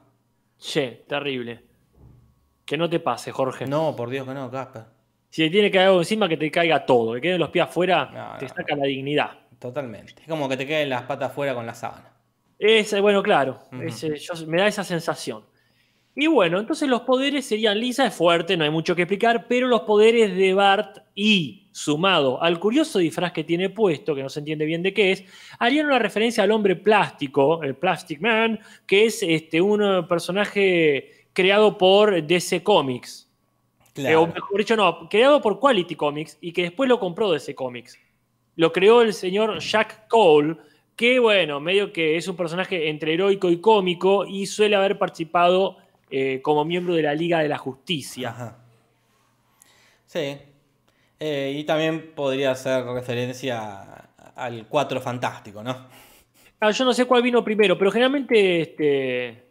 Che, terrible. Que no te pase, Jorge. No, por Dios que no, Casper. Si te tiene que caer algo encima, que te caiga todo. Que queden los pies afuera, No, te no. saca la dignidad. Totalmente. Es como que te queden las patas fuera con la sábana. Es, bueno, claro, yo- me da esa sensación. Y bueno, entonces los poderes serían Lisa, es fuerte, no hay mucho que explicar, pero los poderes de Bart y sumado al curioso disfraz que tiene puesto, que no se entiende bien de qué es, harían una referencia al hombre plástico, el Plastic Man, que es este, un personaje creado por DC Comics. Eh, Claro. o mejor dicho, no, creado por Quality Comics y que después lo compró DC Comics. Lo creó el señor Jack Cole, que bueno, medio que es un personaje entre heroico y cómico y suele haber participado eh, como miembro de la Liga de la Justicia. Ajá. Sí. Eh, y también podría hacer referencia al 4 fantástico, ¿no? Ah, yo no sé cuál vino primero, pero generalmente, este,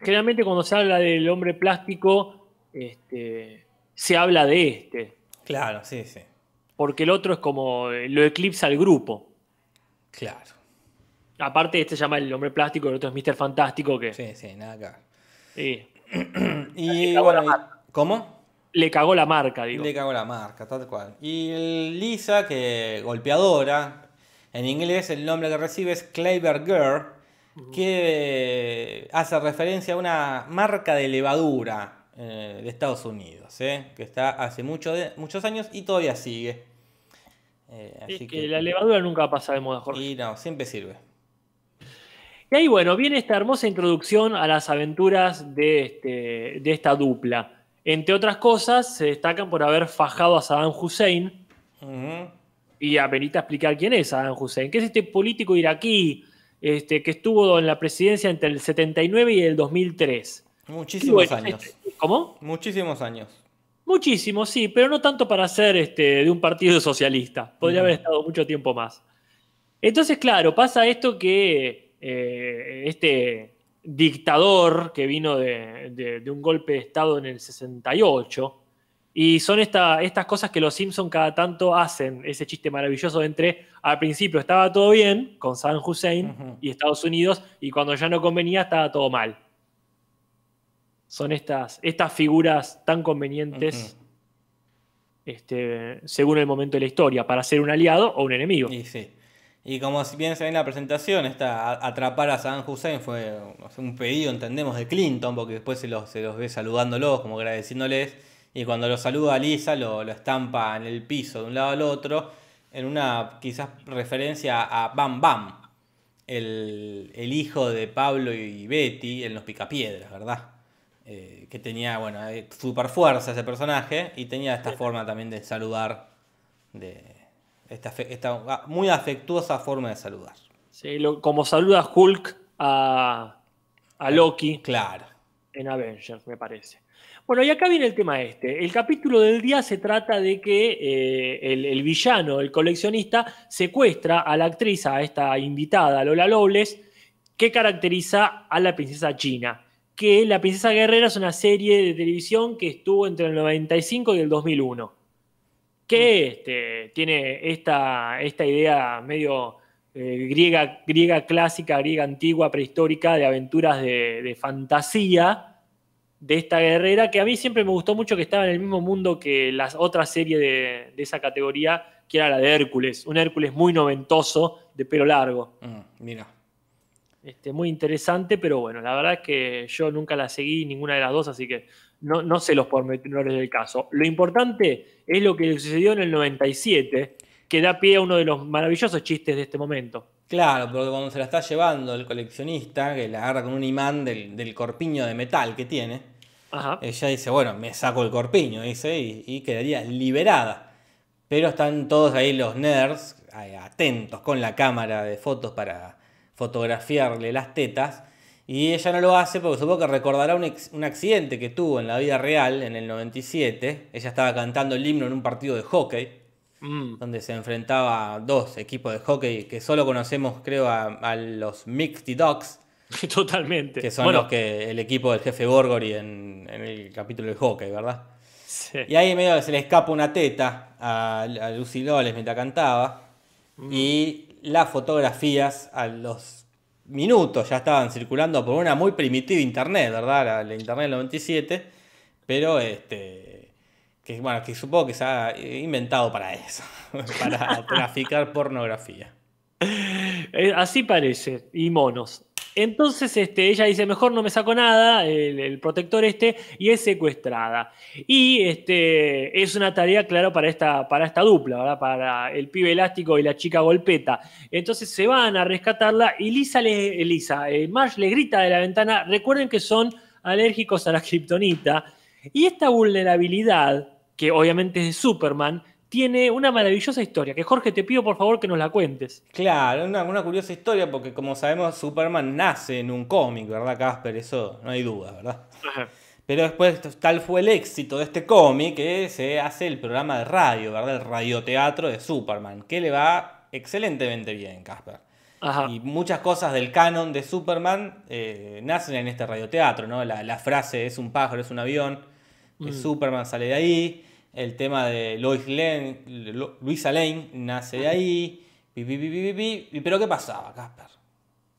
generalmente cuando se habla del hombre plástico, este, se habla de este, Claro, sí, sí. porque el otro es como lo eclipsa al grupo. Claro. Aparte, este se llama el hombre plástico, el otro es Mr. Fantástico, que Sí, sí, nada ver. sí, Y cagó bueno, y-. ¿cómo? le cagó la marca, digo. Le cago la marca, tal cual. Y Lisa, que golpeadora, en inglés el nombre que recibe es Clever Girl, que hace referencia a una marca de levadura eh, de Estados Unidos, eh, que está hace mucho de- muchos años y todavía sigue. Eh, Es así que, que- la levadura nunca pasa de moda, Jorge. y no, siempre sirve. Y ahí, bueno, viene esta hermosa introducción a las aventuras de, este, de esta dupla. Entre otras cosas, se destacan por haber fajado a Saddam Hussein. Y a venite a explicar quién es Saddam Hussein, que es este político iraquí este, que estuvo en la presidencia entre el 79 y el 2003. Y Muchísimos bueno, años. este- ¿Cómo? Muchísimos años. Muchísimo, sí, pero no tanto para ser este, de un partido socialista. Podría haber estado mucho tiempo más. Entonces, claro, pasa esto que eh, este dictador que vino de, de- de un golpe de Estado en el 68, y son esta- estas cosas que los Simpson cada tanto hacen, ese chiste maravilloso entre al principio estaba todo bien con Saddam Hussein Ujú. y Estados Unidos, y cuando ya no convenía estaba todo mal. Son estas, estas figuras tan convenientes Ujú. este, según el momento de la historia, para ser un aliado o un enemigo. Y sí. Y como si bien se ve en la presentación, esta a- atrapar a Saddam Hussein fue un pedido, entendemos, de Clinton, porque después se los, se los ve saludándolos, como agradeciéndoles, y cuando lo saluda a Lisa lo, lo estampa en el piso de un lado al otro, en una quizás referencia a Bam Bam, el, el hijo de Pablo y Betty en Los Picapiedras, ¿verdad? Eh, que tenía, bueno, eh, super fuerza ese personaje y tenía esta forma también de saludar, de esta, ah, muy afectuosa forma de saludar. Sí, lo- como saluda Hulk a, a Loki Claro. en Avengers, me parece. Bueno, y acá viene el tema este. El capítulo del día se trata de que eh, el, el villano, el coleccionista, secuestra a la actriz, a esta invitada, Lola Lobles, que caracteriza a la princesa China. Que La Princesa Guerrera es una serie de televisión que estuvo entre el 95 y el 2001. Que este, tiene esta, esta idea medio eh, griega, griega clásica, griega antigua, prehistórica, de aventuras de, fantasía de esta guerrera, que a mí siempre me gustó mucho que estaba en el mismo mundo que las otras series de, de esa categoría, que era la de Hércules, un Hércules muy noventoso, de pelo largo. Mm, mira. Este, muy interesante, pero bueno, la verdad es que yo nunca la seguí, ninguna de las dos, así que no, no sé los pormenores del caso. Lo importante es lo que sucedió en el 97, que da pie a uno de los maravillosos chistes de este momento. Claro, porque cuando se la está llevando el coleccionista, que la agarra con un imán del, del corpiño de metal que tiene, Ajá. Ella dice, bueno, me saco el corpiño, dice, y, y quedaría liberada. Pero están todos ahí los nerds, ahí, atentos con la cámara de fotos para fotografiarle las tetas. Y ella no lo hace porque supongo que recordará un, ex- un accidente que tuvo en la vida real en el 97. Ella estaba cantando el himno en un partido de hockey, Mm. donde se enfrentaba a dos equipos de hockey que solo conocemos, creo, a, a los Mighty Dogs, Totalmente. que son Bueno, los que el equipo del jefe Gorgory en, en el capítulo de hockey, ¿verdad? sí. Y ahí medio se le escapa una teta a, a Lucy Loles mientras cantaba. Y las fotografías a los minutos ya estaban circulando por una muy primitiva internet, ¿verdad? La, internet del 97. Pero este. Que, bueno, que supongo que se ha inventado para eso. para traficar pornografía. Eh, Así parece, y monos. Entonces este, ella dice, mejor no me saco nada, el, protector este, y es secuestrada. Y este, es una tarea, claro, para esta, para esta dupla, ¿verdad? Para el pibe elástico y la chica golpeta. Entonces se van a rescatarla y Lisa, le, Lisa eh, Marge le grita de la ventana, recuerden que son alérgicos a la kriptonita. Y esta vulnerabilidad, que obviamente es de Superman, tiene una maravillosa historia, que Jorge te pido por favor que nos la cuentes. Claro, una, una curiosa historia porque como sabemos Superman nace en un cómic, ¿verdad Casper? Eso no hay duda, ¿verdad? Pero después tal fue el éxito de este cómic que se hace el programa de radio, ¿verdad? El radioteatro de Superman, que le va excelentemente bien, Casper. Ajá. Y muchas cosas del canon de Superman eh, nacen en este radioteatro, ¿no? La, la frase es un pájaro, es un avión, que Superman sale de ahí. El tema de Lois Lane, Luisa Lane nace de ahí. Pi, pi, pi. Pero ¿qué pasaba, Casper?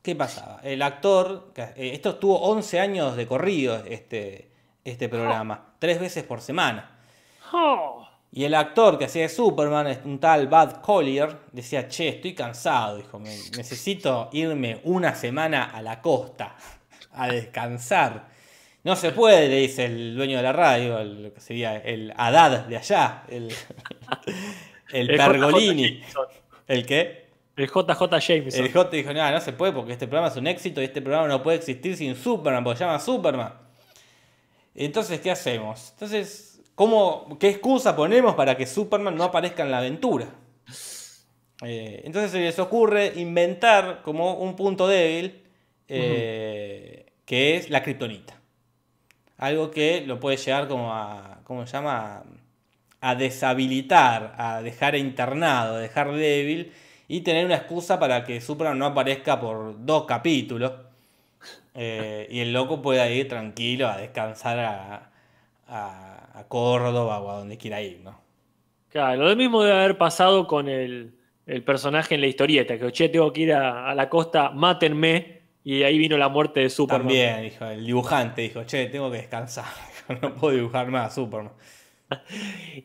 ¿Qué pasaba? El actor, eh, esto estuvo 11 años de corrido, este, este programa, tres veces por semana. Oh. Y el actor que hacía de Superman, un tal Bud Collier, decía, che, estoy cansado, dijo, "me- necesito irme una semana a la costa a descansar. No se puede, le dice el dueño de la radio, el- lo que sería el Haddad de allá, el, el El Pergolini. JJ. ¿El qué? El JJ Jameson. El J dijo, no, no se puede porque este programa es un éxito y este programa no puede existir sin Superman, porque se llama Superman. Entonces, ¿qué hacemos? Entonces, ¿cómo, ¿qué excusa ponemos para que Superman no aparezca en la aventura? Eh, entonces se les ocurre inventar como un punto débil eh, que es la kriptonita. Algo que lo puede llegar como a, ¿cómo se llama? A deshabilitar, a dejar internado, a dejar débil y tener una excusa para que Superman no aparezca por dos capítulos eh, y el loco pueda ir tranquilo a descansar a, a- a Córdoba o a donde quiera ir, ¿no? Claro, lo mismo debe haber pasado con el, el personaje en la historieta, que che, tengo que ir a, a la costa, mátenme, y ahí vino la muerte de Superman. También, dijo, el dibujante dijo, che, tengo que descansar, no puedo dibujar más Superman.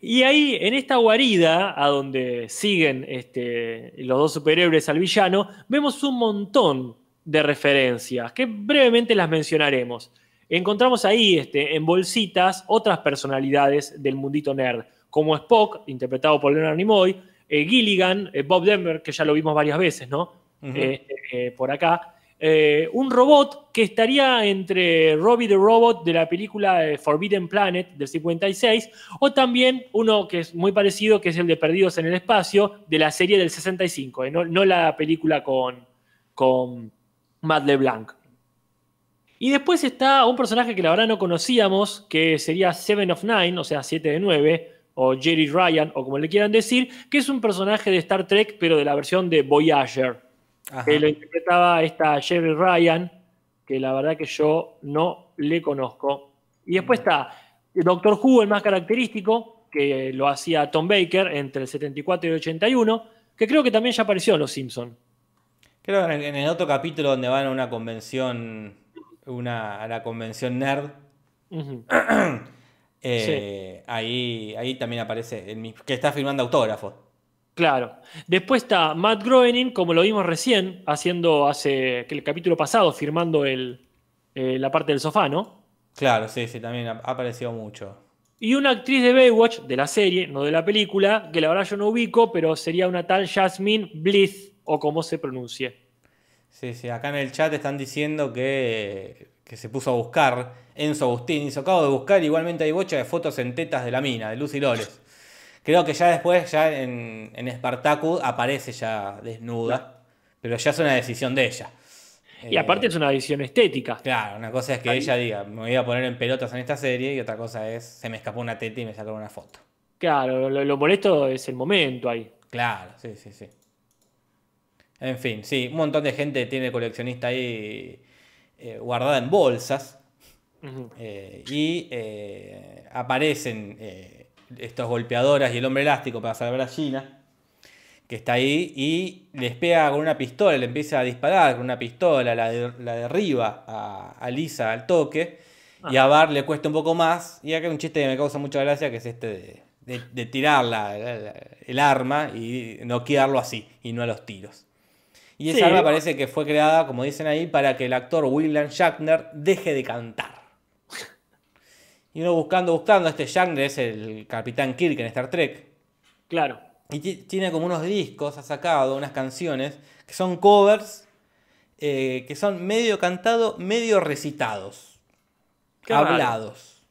Y ahí, en esta guarida, a donde siguen este, los dos superhéroes al villano, vemos un montón de referencias, que brevemente las mencionaremos. Encontramos ahí, este, en bolsitas, otras personalidades del mundito nerd, como Spock, interpretado por Leonard Nimoy, eh, Gilligan, eh, Bob Denver, que ya lo vimos varias veces, ¿no? Eh, por acá. Eh, un robot que estaría entre Robbie the Robot de la película eh, Forbidden Planet del 56 o también uno que es muy parecido que es el de Perdidos en el Espacio de la serie del 65, eh, no, no la película con, con Matt LeBlanc. Y después está un personaje que la verdad no conocíamos, que sería Seven of Nine, o sea, 7 de 9, o Jerry Ryan, o como le quieran decir, que es un personaje de Star Trek, pero de la versión de Voyager Que lo interpretaba esta Jerry Ryan, que la verdad que yo no le conozco. Y después está Doctor Who, el más característico, que lo hacía Tom Baker entre el 74 y el 81, que creo que también ya apareció en Los Simpsons. Creo que en el, otro capítulo donde van a una convención, una, a la convención nerd, eh, ahí, ahí también aparece, el que está firmando autógrafos. Claro. Después está Matt Groening, como lo vimos recién, haciendo hace que el capítulo pasado, firmando el, eh, la parte del sofá, ¿no? Claro, sí, sí, también ha aparecido mucho. Y una actriz de Baywatch, de la serie, no de la película, que la verdad yo no ubico, pero sería una tal Jasmine Bliss, o como se pronuncie. Sí, sí, acá en el chat están diciendo que, que se puso a buscar. Enzo Agustín hizo acabo de buscar. Igualmente hay bocha de fotos en tetas de la mina, de Lucy Loles. Creo que ya después, ya en, en Spartacus, aparece ya desnuda. Pero ya es una decisión de ella. Y aparte Eh, es una visión estética. Claro, una cosa es que Ahí. ella diga, me voy a poner en pelotas en esta serie, y otra cosa es, se me escapó una teta y me sacaron una foto. Claro, lo, lo molesto es el momento ahí. Claro, sí, sí, sí. En fin, sí, un montón de gente tiene coleccionista ahí eh, guardada en bolsas. Eh, y eh, aparecen estos golpeadoras y el hombre elástico para salvar a Gina, que está ahí, y les pega con una pistola, le empieza a disparar con una pistola, la, de- la derriba a, a Lisa al toque, y a Bar le cuesta un poco más. Y acá hay un chiste que me causa mucha gracia, que es este de, de, de tirar la- la- la- el arma y noquearlo así, y no a los tiros. Y esa Sí. arma parece que fue creada, como dicen ahí, para que el actor William Shatner deje de cantar. Y uno buscando, buscando, este Shatner es el Capitán Kirk en Star Trek. Claro. Y ti- tiene como unos discos, ha sacado unas canciones que son covers, eh, que son medio cantados, medio recitados. Qué raro. hablados.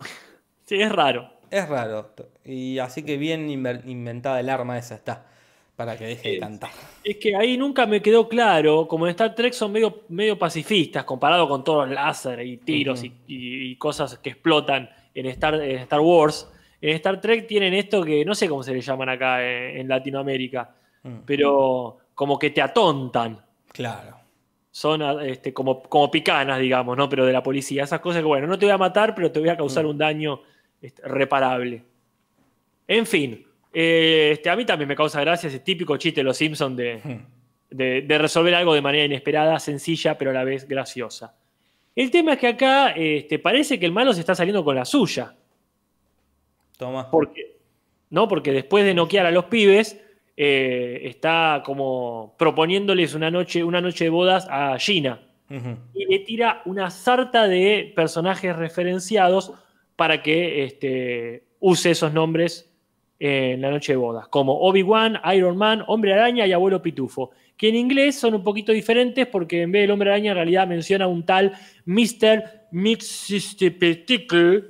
Sí, es raro. Es raro. Y así que bien inventada el arma esa está. Para que deje de Sí. cantar. Es que ahí nunca me quedó claro, como en Star Trek son medio, medio pacifistas comparado con todos los láser y tiros y, y- y cosas que explotan en Star, en Star Wars. En Star Trek tienen esto que no sé cómo se le llaman acá en, en Latinoamérica, Mm. pero como que te atontan. Claro. Son a- este, como, como picanas, digamos, ¿no? Pero de la policía. Esas cosas que, bueno, no te voy a matar, pero te voy a Mm. causar un daño este, reparable. En fin, eh, este, a mí también me causa gracia ese típico chiste de los Simpsons de, Hmm. de, de resolver algo de manera inesperada, sencilla, pero a la vez graciosa. El tema es que acá este, parece que el malo se está saliendo con la suya. Toma. Porque, ¿no? Porque después de noquear a los pibes, eh, está como proponiéndoles una noche, una noche de bodas a Gina. Y le tira una sarta de personajes referenciados para que este, use esos nombres en la noche de bodas, como Obi-Wan, Iron Man, Hombre Araña y Abuelo Pitufo, que en inglés son un poquito diferentes porque en vez del Hombre Araña en realidad menciona un tal Mr. Mixtipeticle,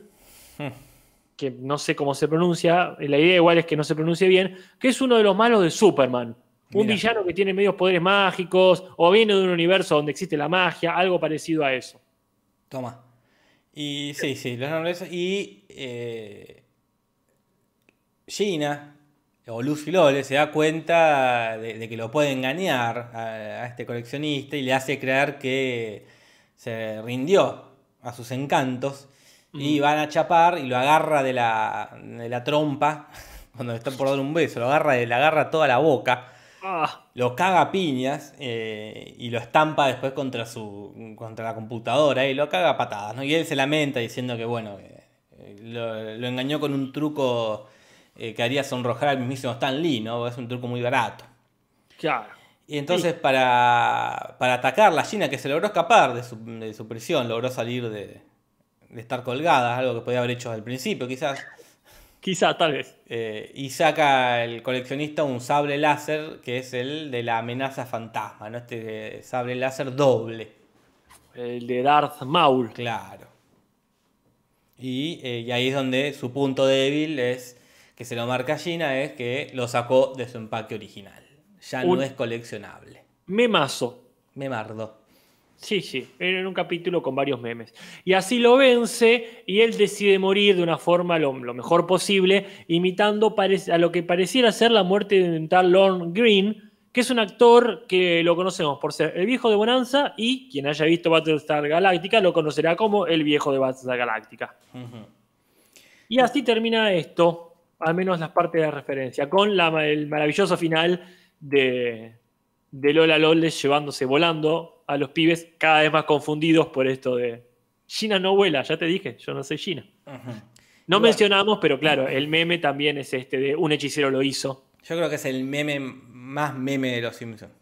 que no sé cómo se pronuncia, la idea igual es que no se pronuncie bien, que es uno de los malos de Superman. Un villano que tiene medios poderes mágicos o viene de un universo donde existe la magia, algo parecido a eso. Toma. Y sí, sí, los nombres. Y eh, Gina, o Lucy Lole, se da cuenta de, de que lo puede engañar a, a este coleccionista y le hace creer que se rindió a sus encantos. Y van a chapar y lo agarra de la, de la trompa, cuando le están por dar un beso, lo agarra, le agarra toda la boca Ah, lo caga a piñas eh, y lo estampa después contra su contra la computadora y lo caga a patadas, ¿no? Y él se lamenta diciendo que bueno, eh, lo, lo engañó con un truco eh, que haría sonrojar al mismísimo Stan Lee, ¿no? Es un truco muy barato. claro. Y entonces para, para atacar la Gina que se logró escapar de su, de su prisión, logró salir de, de estar colgada, algo que podía haber hecho al principio quizás. Quizá, tal vez. Eh, y saca el coleccionista un sable láser que es el de la amenaza fantasma, ¿no? Este sable láser doble, El de Darth Maul. claro. Y, eh, y ahí es donde su punto débil es, que se lo marca Gina, es que lo sacó de su empaque original. Ya Un- no es coleccionable. Memazo. Me mardo. Sí, sí, en un capítulo con varios memes. Y así lo vence y él decide morir de una forma lo, lo mejor posible, imitando a lo que pareciera ser la muerte de un tal Lorne Green, que es un actor que lo conocemos por ser el viejo de Bonanza y quien haya visto Battlestar Galactica lo conocerá como el viejo de Battlestar Galactica. Ujú. Y así termina esto, al menos las partes de referencia, con la- el maravilloso final de, de Lola Loles llevándose volando a los pibes cada vez más confundidos por esto de Gina no vuela, ya te dije, yo no soy Gina. No mencionamos, pero claro, el meme también es este de un hechicero lo hizo. Yo creo que es el meme más meme de los Simpsons.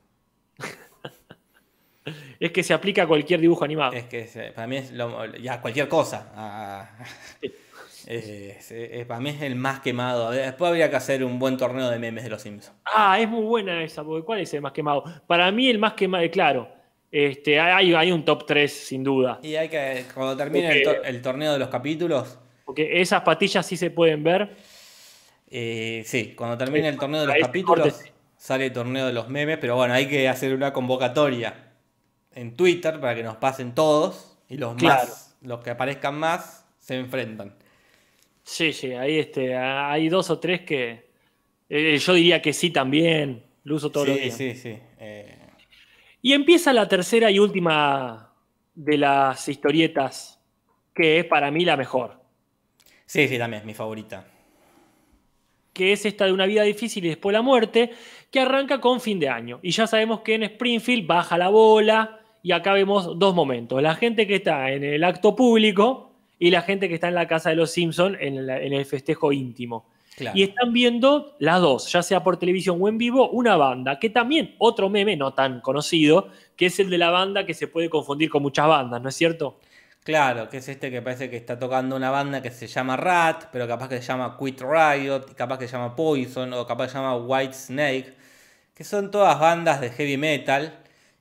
es que se aplica a cualquier dibujo animado. Es que para mí es lo- ya cualquier cosa. Ah, eh, es- es- para mí es el más quemado. Después habría que hacer un buen torneo de memes de los Simpsons. Ah, es muy buena esa, porque ¿cuál es el más quemado? Para mí el más quemado, claro, este, hay, hay un top 3 sin duda. Y hay que, cuando termine el, tor- el torneo de los capítulos, Porque esas patillas sí se pueden ver. eh, sí, cuando termine el torneo de los capítulos, corte, sale el torneo de los memes, pero bueno, hay que hacer una convocatoria en Twitter para que nos pasen todos y los Claro. más, los que aparezcan más, se enfrentan. Sí, sí, ahí este, hay dos o tres que eh, yo diría que sí también, lo uso todos los Sí, días. sí, sí. eh, Y empieza la tercera y última de las historietas, que es para mí la mejor, sí, sí, también es mi favorita. que es esta de una vida difícil y después la muerte, que arranca con fin de año. Y ya sabemos que en Springfield baja la bola y acá vemos dos momentos, la gente que está en el acto público y la gente que está en la casa de los Simpsons en, la- en el festejo íntimo. Claro. Y están viendo las dos, ya sea por televisión o en vivo, una banda, que también, otro meme no tan conocido, que es el de la banda que se puede confundir con muchas bandas, ¿no es cierto? Claro, que es este que parece que está tocando una banda que se llama Rat, pero capaz que se llama Quit Riot, capaz que se llama Poison, o capaz que se llama White Snake, que son todas bandas de heavy metal.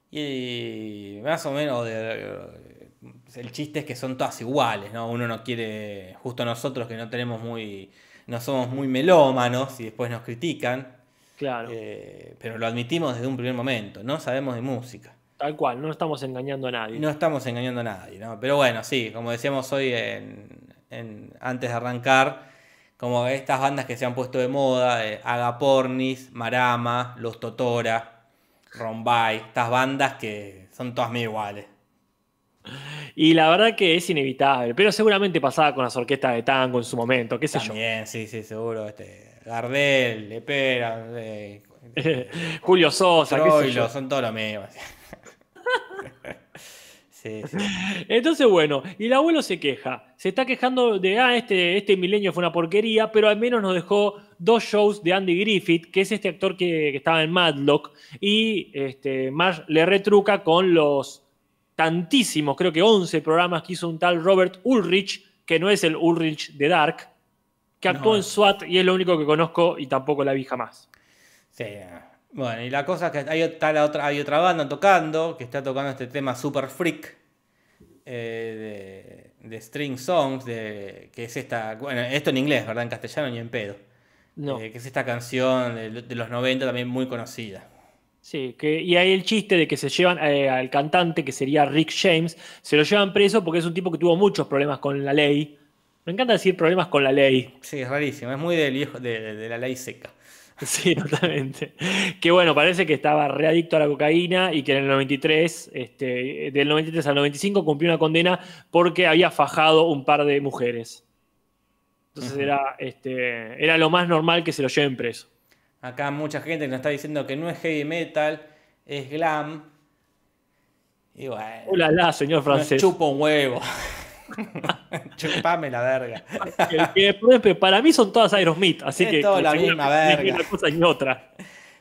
Y más o menos de- el chiste es que son todas iguales, ¿no? Uno no quiere, justo nosotros que no tenemos muy, no somos muy melómanos y después nos critican, Claro, eh, pero lo admitimos desde un primer momento, no sabemos de música. tal cual, no estamos engañando a nadie. No estamos engañando a nadie, ¿no? Pero bueno, sí, como decíamos hoy en, en- antes de arrancar, como estas bandas que se han puesto de moda, eh, Agapornis, Marama, Los Totora, Rombay, estas bandas que son todas medio iguales. Y la verdad que es inevitable, pero seguramente pasaba con las orquestas de tango en su momento, qué sé También, sí, sí, seguro. Este, Gardel, Lepera, eh, yo. Julio Sosa, qué sé Troilo, yo. son todos lo mismo. Sí, sí. Entonces, bueno, y el abuelo se queja. Se está quejando de, ah, este, este milenio fue una porquería, pero al menos nos dejó dos shows de Andy Griffith, que es este actor que, que estaba en Madlock, y este, Marsh le retruca con los tantísimos, creo que 11 programas que hizo un tal Robert Ulrich, que no es el Ulrich de Dark, que actuó No. en SWAT y es lo único que conozco y tampoco la vi jamás. Sí, bueno, y la cosa es que hay otra, la otra, hay otra banda tocando, que está tocando este tema Super Freak, eh, de, de String Songs, de, que es esta, bueno, esto en inglés, ¿verdad? En castellano ni en pedo. No. Eh, que es esta canción de, de los 90 también muy conocida. Sí, que, y hay el chiste de que se llevan eh, al cantante, que sería Rick James, se lo llevan preso porque es un tipo que tuvo muchos problemas con la ley. Me encanta decir problemas con la ley. Sí, es rarísimo, es muy del viejo, de, de- de la ley seca. Sí, totalmente. Que bueno, parece que estaba readicto a la cocaína y que en el 93, este, del 93 al 95 cumplió una condena porque había fajado un par de mujeres. Entonces era, este, era lo más normal que se lo lleven preso. Acá mucha gente nos está diciendo que no es heavy metal, es glam. Y bueno, Hola, la, señor francés. chupo un huevo. Chupame la verga. Que para mí son todas Aerosmith, así Es que todo la misma ni verga. una cosa ni otra.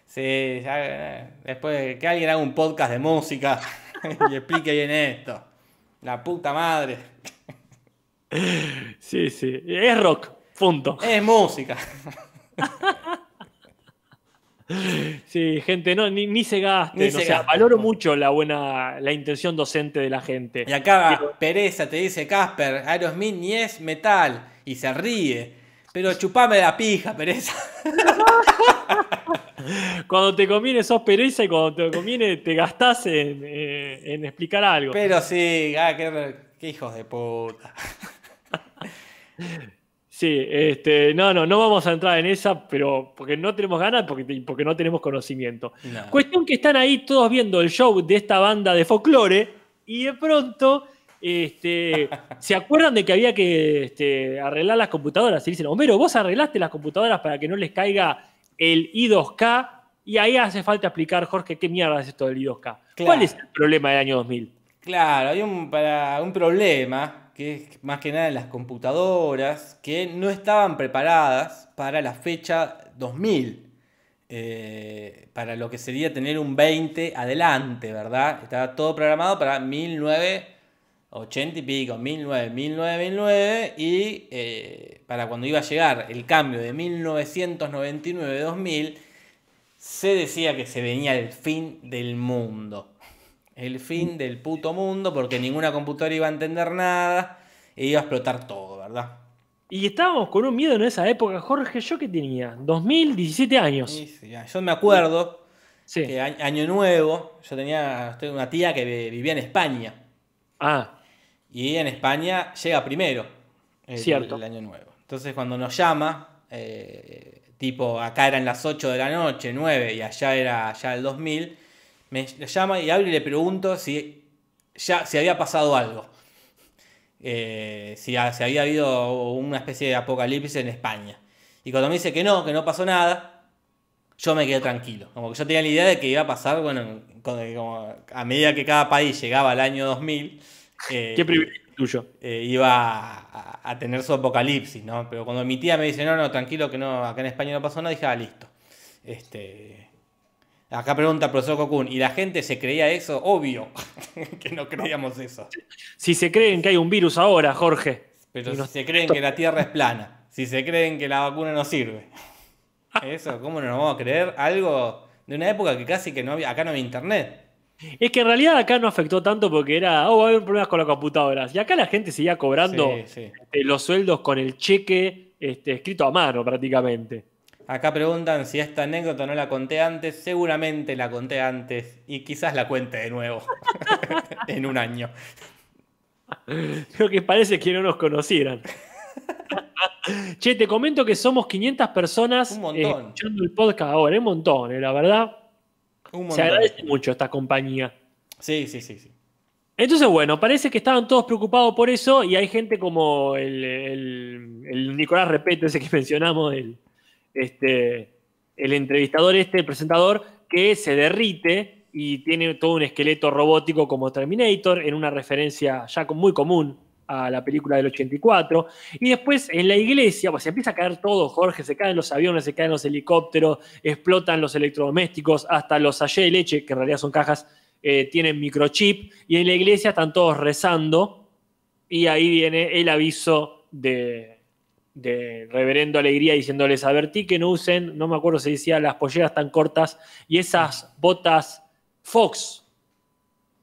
Sí, ya, después que alguien haga un podcast de música y explique bien esto. La puta madre. Sí, sí. Es rock, punto. Es música. Sí, gente, no, ni, ni se gasten. Ni o se sea, gasten. valoro mucho la buena, la intención docente de la gente. Y acá Pero- Pereza te dice Casper, Aerosmith ni es metal. Y se ríe. Pero chupame la pija, Pereza. Cuando te conviene sos pereza y cuando te conviene te gastás en, eh, en explicar algo. Pero sí, ah, qué, qué hijos de puta. Sí, este, no, no, no vamos a entrar en esa, pero porque no tenemos ganas, porque, porque no tenemos conocimiento. No. Cuestión que están ahí todos viendo el show de esta banda de folclore y de pronto este, se acuerdan de que había que este, arreglar las computadoras y dicen, Homero, vos arreglaste las computadoras para que no les caiga el I2K y ahí hace falta explicar, Jorge, qué mierda es esto del I2K. ¿Cuál es el problema del año 2000? Claro, hay un, para, un problema que es más que nada en las computadoras que no estaban preparadas para la fecha 2000. eh, para lo que sería tener un 20 adelante, ¿verdad? Estaba todo programado para 1980 y pico, 1900, 1909, y eh, para cuando iba a llegar el cambio de 1999-2000, se decía que se venía el fin del mundo. El fin del puto mundo, porque ninguna computadora iba a entender nada e iba a explotar todo, ¿verdad? Y estábamos con un miedo en esa época, Jorge, yo que tenía 2017 años. Sí, sí, ya. Yo me acuerdo Sí. que año nuevo, yo tenía una tía que vi- vivía en España. Ah, Y en España llega primero el, Cierto. el año nuevo. Entonces cuando nos llama, eh, tipo acá eran las 8 de la noche, 9, y allá era ya el 2000, me llama y hablo y le pregunto si ya si había pasado algo. Eh, si, ha- si había habido una especie de apocalipsis en España. Y cuando me dice que no, que no pasó nada, yo me quedé tranquilo. Como que yo tenía la idea de que iba a pasar, bueno, como a medida que cada país llegaba al año 2000. eh, qué privilegio tuyo. eh, iba a, a tener su apocalipsis, ¿no? Pero cuando mi tía me dice, no, no, tranquilo, que no, acá en España no pasó nada, dije, ah, listo. Este, acá pregunta el profesor Cocoon, ¿y la gente se creía eso? Obvio que no creíamos eso. Si se creen que hay un virus ahora, Jorge. Pero si se creen que la Tierra es plana, si se creen que la vacuna no sirve. Eso, ¿cómo no nos vamos a creer algo de una época que casi que no había, acá no había internet? Es que en realidad acá no afectó tanto porque era, oh, va a haber problemas con las computadoras. Y acá la gente seguía cobrando Sí, sí. este, los sueldos con el cheque este, escrito a mano prácticamente. Acá preguntan si esta anécdota no la conté antes. Seguramente la conté antes y quizás la cuente de nuevo en un año. Lo que parece que no nos conocieran. che, te comento que somos 500 personas Un montón. eh, escuchando el podcast ahora. Un montón, eh, la verdad. Un Se montón. agradece mucho esta compañía. Sí, sí, sí, sí. Entonces, bueno, parece que estaban todos preocupados por eso y hay gente como el, el- el Nicolás Repeto, ese que mencionamos, el, este, el entrevistador este, el presentador, que se derrite y tiene todo un esqueleto robótico como Terminator, en una referencia ya muy común a la película del 84. Y después en la iglesia, pues se empieza a caer todo, Jorge, se caen los aviones, se caen los helicópteros, explotan los electrodomésticos, hasta los sachets de leche, que en realidad son cajas eh, tienen microchip y en la iglesia están todos rezando y ahí viene el aviso de, de reverendo alegría diciéndoles advertí que no usen, no me acuerdo si decía las polleras tan cortas y esas botas Fox,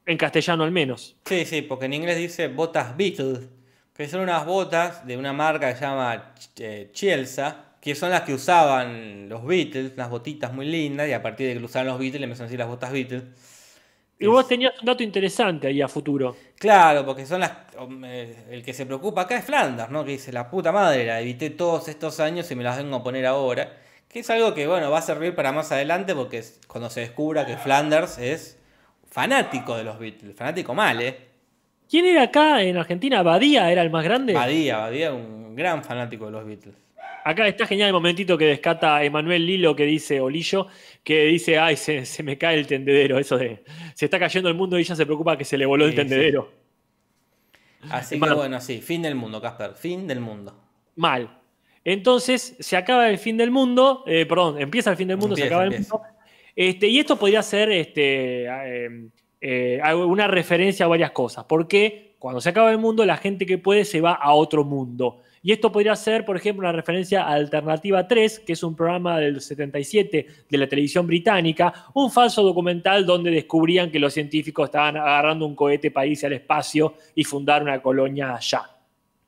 en castellano al menos. Sí, sí, porque en inglés dice botas Beatles, que son unas botas de una marca que se llama eh, Chelsea, que son las que usaban los Beatles, unas botitas muy lindas, y a partir de que lo usaban los Beatles le empezaron a decir las botas Beatles. Y vos tenías un dato interesante ahí a futuro. Claro, porque son las. eh, El que se preocupa acá es Flanders, ¿no? Que dice, la puta madre, la evité todos estos años y me las vengo a poner ahora. Que es algo que, bueno, va a servir para más adelante porque es cuando se descubra que Flanders es fanático de los Beatles. Fanático mal, ¿eh? ¿Quién era acá en Argentina? ¿Badía era el más grande? Badía, Badía, un gran fanático de los Beatles. Acá está genial el momentito que descata Emanuel Lilo que dice, Olillo, que dice, ay, se, se me cae el tendedero. Eso de, se está cayendo el mundo y ella se preocupa que se le voló el Sí, tendedero. Así que Mal. bueno, sí, fin del mundo, Casper, fin del mundo. Mal. Entonces, se acaba el fin del mundo, eh, perdón, empieza el fin del mundo, se Empieza, acaba el mundo. Este, y esto podría ser este, eh, eh, una referencia a varias cosas, porque cuando se acaba el mundo, la gente que puede se va a otro mundo. Y esto podría ser, por ejemplo, una referencia a Alternativa 3, que es un programa del 77 de la televisión británica, un falso documental donde descubrían que los científicos estaban agarrando un cohete para irse al espacio y fundar una colonia allá.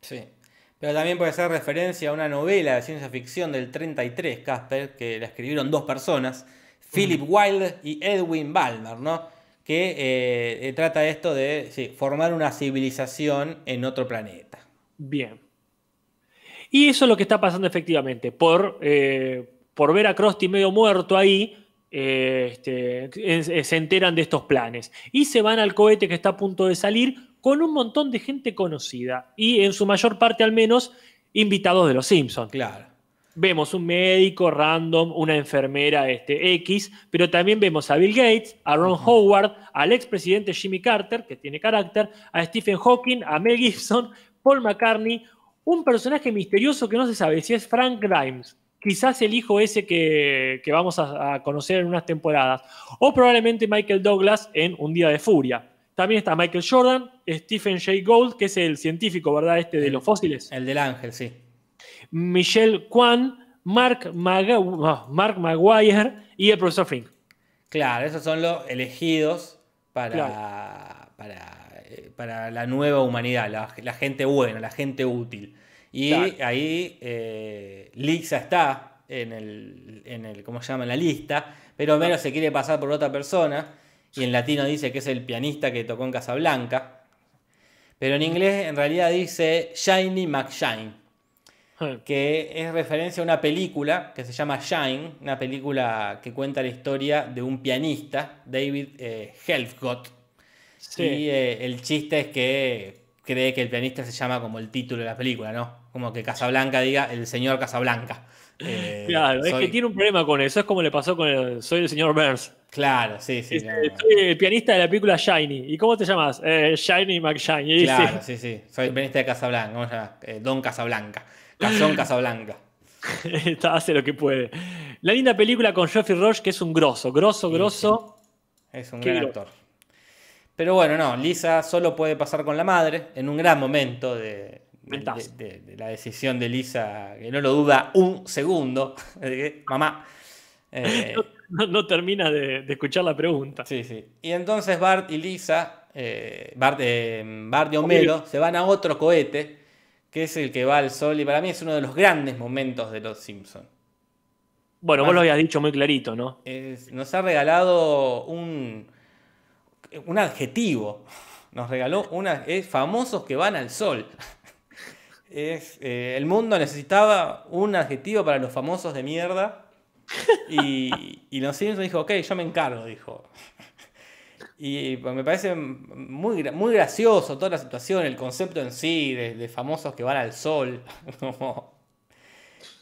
Sí. Pero también puede ser referencia a una novela de ciencia ficción del 33, Casper, que la escribieron dos personas, Philip Wilde y Edwin Balmer, ¿no? Que eh, trata esto de sí, formar una civilización en otro planeta. Bien. Y eso es lo que está pasando efectivamente. Por, eh, por ver a Krusty medio muerto ahí, eh, este, eh, se enteran de estos planes. Y se van al cohete que está a punto de salir con un montón de gente conocida. Y en su mayor parte al menos invitados de los Simpsons. Claro. Vemos un médico random, una enfermera este, X, pero también vemos a Bill Gates, a Ron Howard, al expresidente Jimmy Carter, que tiene carácter, a Stephen Hawking, a Mel Gibson, Paul McCartney, un personaje misterioso que no se sabe si es Frank Grimes quizás el hijo ese que, que vamos a, a conocer en unas temporadas. O probablemente Michael Douglas en Un Día de Furia. También está Michael Jordan, Stephen Jay Gould, que es el científico, ¿verdad? Este de El- los fósiles. El del ángel, sí. Michelle Kwan, Mark, Maga- no, Mark Maguire y el profesor Fink. Claro, esos son los elegidos para, Claro. para, para la nueva humanidad, la, la gente buena, la gente útil. Y Claro. ahí eh, Lisa está en el, en el, ¿cómo se llama? En la lista, pero Homero se quiere pasar por otra persona y en latino dice que es el pianista que tocó en Casablanca. Pero en inglés en realidad dice Shiny McShine que es referencia a una película que se llama Shine, una película que cuenta la historia de un pianista, David eh, Helfgott. Sí. Y eh, el chiste es que cree que el pianista se llama como el título de la película, ¿no? Como que Casablanca diga el señor Casablanca. Eh, Claro, es que tiene un problema con eso. Es como le pasó con el Soy el señor Burns. Claro, sí, sí. Dice, Soy el pianista de la película Shiny. ¿Y cómo te llamas? Eh, Shiny McShiny. Claro, sí, sí. Soy el pianista de Casablanca. ¿Cómo se llama? Eh, Don Casablanca. Cazón Casablanca. está- hace lo que puede. La linda película con Geoffrey Rush, que es un grosso, grosso, Sí, grosso. Es un gran grosso. actor. Pero bueno, no, Lisa solo puede pasar con la madre en un gran momento de, de- la decisión de Lisa, que no lo duda un segundo. Mamá. Eh, No, no termina de, escuchar la pregunta. sí, sí. Y entonces Bart y Lisa, eh, Bart, eh, Bart y Homero, se van a otro cohete, que es el que va al sol, y para mí es uno de los grandes momentos de Los Simpsons. Bueno, vos lo habías dicho muy clarito, ¿no? Es- nos ha regalado un, un adjetivo. Nos regaló una, es famosos que van al sol. Es, eh, el mundo necesitaba un adjetivo para los famosos de mierda. Y, y los Simpsons dijo, ok, yo me encargo, dijo. Y me parece muy, muy gracioso toda la situación, el concepto en sí, de, de famosos que van al sol.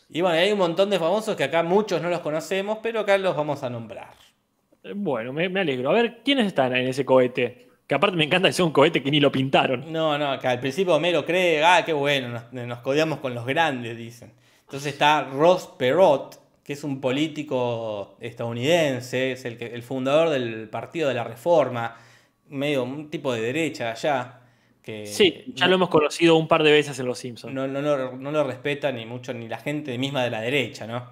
Y bueno, hay un montón de famosos que acá muchos no los conocemos, pero acá los vamos a nombrar. Bueno, me, me alegro. A ver, ¿quiénes están en ese cohete? Que aparte me encanta que sea un cohete que ni lo pintaron. No, no, acá al principio Homero cree, ah, qué bueno, nos, nos codeamos con los grandes, dicen. Entonces está Ross Perot, que es un político estadounidense, es el, que- el fundador del Partido de la Reforma, medio un tipo de derecha allá. Que Sí, ya no- lo hemos conocido un par de veces en Los Simpsons. no, no, lo- no lo respeta ni mucho, ni la gente misma de la derecha, ¿no?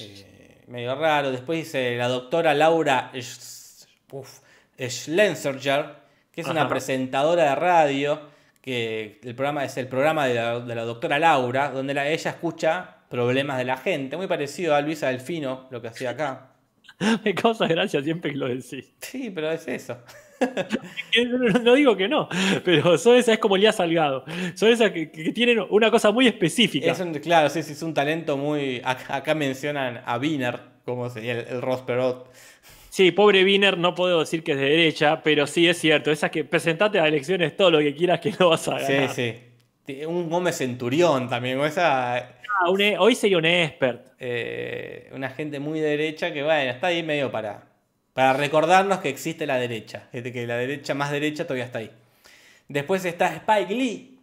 Eh, medio raro. Después dice la doctora Laura Sch- uf, Schlenserger, que es una presentadora de radio, que el programa es el programa de la, de la doctora Laura, donde la- ella escucha problemas de la gente, muy parecido a Luisa Delfino, lo que hacía acá. Me causa gracia siempre que lo decís. Sí, pero es eso. No, digo que no, pero son esas es como Elías Salgado. Son esas que, que tienen una cosa muy específica. Es un- claro, sí, sí, es un talento muy... Acá, acá mencionan a Wiener, como sería el, el Ross Perot. Sí, pobre Wiener, no puedo decir que es de derecha, pero sí es cierto. Esas que presentate a elecciones todo lo que quieras que no vas a Sí, ganar. sí. Un Gómez Centurión también, esa Ah, un e- hoy sería un expert. eh, una gente muy derecha que, bueno, está ahí medio para, para recordarnos que existe la derecha, que la derecha más derecha todavía está ahí. Después está Spike Lee,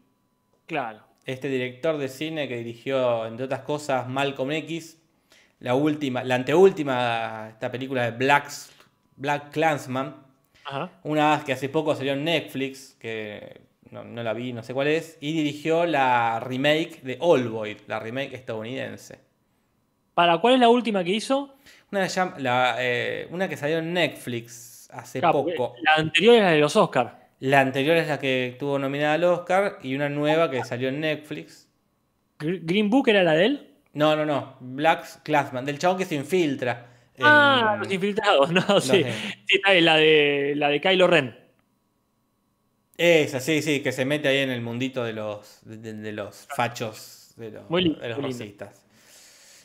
Claro. este director de cine que dirigió, entre otras cosas, Malcolm X, la última, la anteúltima, esta película de Blacks, Black Clansman, Ajá. una que hace poco salió en Netflix, que no, no la vi, no sé cuál es, y dirigió la remake de All Boy, la remake estadounidense. ¿Para cuál es la última que hizo? Una, la, eh, una que salió en Netflix hace poco. La anterior es la de los Oscars. La anterior es la que estuvo nominada al Oscar y una nueva que salió en Netflix. ¿Green Book era la de él? No, no, no. Black Classman, del chabón que se infiltra. en- Ah, los infiltrados, no, sí. la de, la de Kylo Ren. Esa, sí, sí, que se mete ahí en el mundito de los, de, los fachos, de los, Muy lindo, de los rosistas.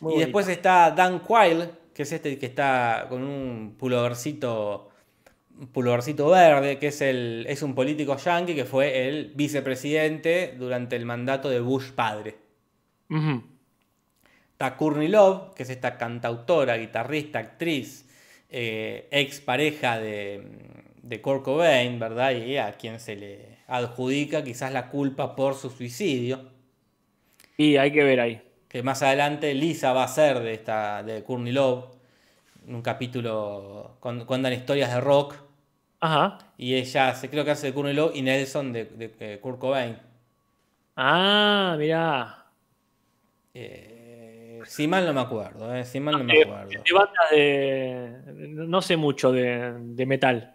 Muy y bonito. después está Dan Quayle, que es este que está con un pulovercito, pulovercito verde, que es, el, es un político yanqui que fue el vicepresidente durante el mandato de Bush padre. Ujú. Está Courtney Love, que es esta cantautora, guitarrista, actriz, eh, ex pareja de, de Kurt Cobain, ¿verdad? Y a quien se le adjudica quizás la culpa por su suicidio. Y hay que ver ahí. Que más adelante Lisa va a ser de esta de Courtney Love, en un capítulo con- cuentan historias de rock Ajá. y ella se creo que hace de Courtney Love y Nelson de, de, eh, Kurt Cobain. Ah, mirá. Eh, si mal no me acuerdo, eh, si mal no me De, acuerdo. de bandas de. No sé mucho de, de metal.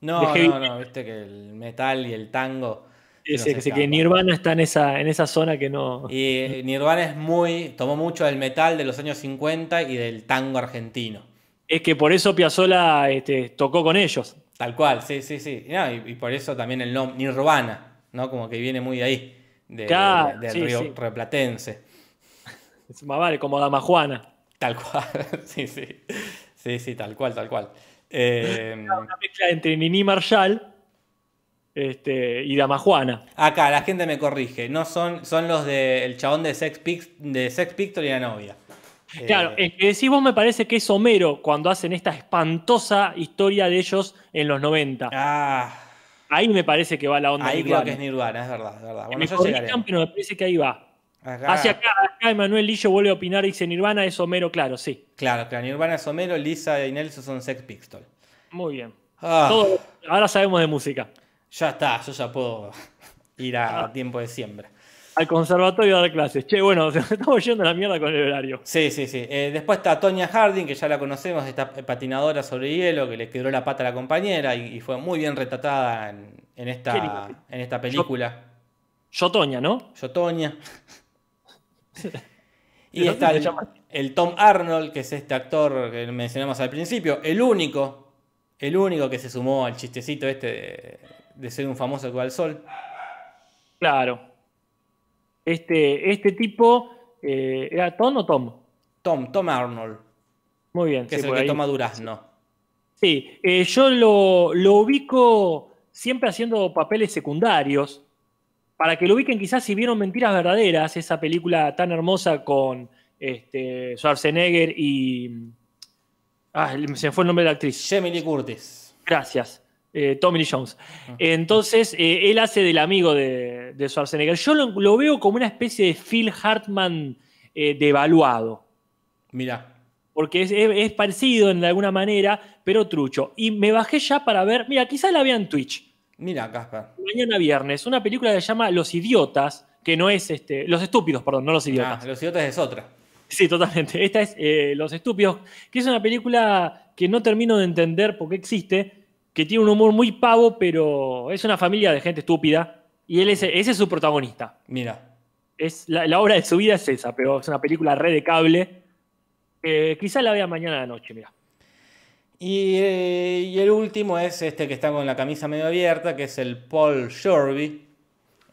No, de no, no, viste que el metal y el tango. Ese, que. Nirvana está en esa, en esa zona que no. Y eh, Nirvana es muy, tomó mucho del metal de los años 50 y del tango argentino. Es que por eso Piazzolla este, tocó con ellos. Tal cual, sí, sí, sí. Y, no, y- y por eso también el nombre Nirvana, ¿no? Como que viene muy de ahí, de- Claro, de- del sí, río sí. replatense. Es más vale, como Dama Juana. Tal cual, sí, sí. Sí, sí, tal cual, tal cual. Eh, Una mezcla entre Nini Marshall este, y Dama Juana. acá la gente me corrige, no son, son los del chabón de Sex, Pic- de Sex Picture y la novia. Eh, Claro, el que decís vos me parece que es Homero cuando hacen esta espantosa historia de ellos en los 90. Ah, Ahí me parece que va la onda ahí creo Nirvana. que es Nirvana, es verdad, es verdad. Bueno, me corrijan, pero me parece que ahí va. Acá- Hacia acá, acá Emanuel Lillo vuelve a opinar y dice Nirvana es Homero, claro, sí. Claro, claro, Nirvana es Homero, Lisa y Nelson son Sex Pistols. Muy bien. Ah, Todo- ahora sabemos de música. Ya está, yo ya puedo ir a Ah. tiempo de siembra. Al conservatorio a dar clases. Che, bueno, estamos yendo a la mierda con el horario. Sí, sí, sí. Eh, después está Tonya Harding, que ya la conocemos, esta patinadora sobre hielo, que le quebró la pata a la compañera y, y fue muy bien retratada en, esta, en esta película. Yo, Toña, ¿no? Yo, Tonya. y ¿De está el, se el Tom Arnold, que es este actor que mencionamos al principio, el único, el único que se sumó al chistecito este de, de ser un famoso que va al sol. Claro. Este, este tipo, eh, ¿era Tom o Tom? Tom, Tom Arnold, Muy bien. que sí, es el que ahí. toma durazno. Sí, eh, yo lo, lo ubico siempre haciendo papeles secundarios. Para que lo ubiquen, quizás si vieron Mentiras Verdaderas, esa película tan hermosa con este, Schwarzenegger y. Ah, se me fue el nombre de la actriz. Lee Curtis. Gracias. Eh, Tommy Lee Jones. Entonces, eh, él hace del amigo de, de Schwarzenegger. Yo lo, lo veo como una especie de Phil Hartman eh, devaluado. Mira, Porque es, es- es parecido en alguna manera, pero trucho. Y me bajé ya para ver. Mira, quizás la vea en Twitch. mira, Casper. Mañana viernes. Una película que se llama Los Idiotas. Que no es este. Los Estúpidos, perdón, no los idiotas. Ah, los idiotas es otra. Sí, totalmente. Esta es Los Estúpidos, que es una película que no termino de entender por qué existe, que tiene un humor muy pavo, pero es una familia de gente estúpida y él es, ese es su protagonista. Mira. Es, la, la obra de su vida es esa, pero es una película red de cable. Eh, quizá la vea mañana a la noche, mira. Y, eh, y el último es este que está con la camisa medio abierta, que es el Paul Shorby.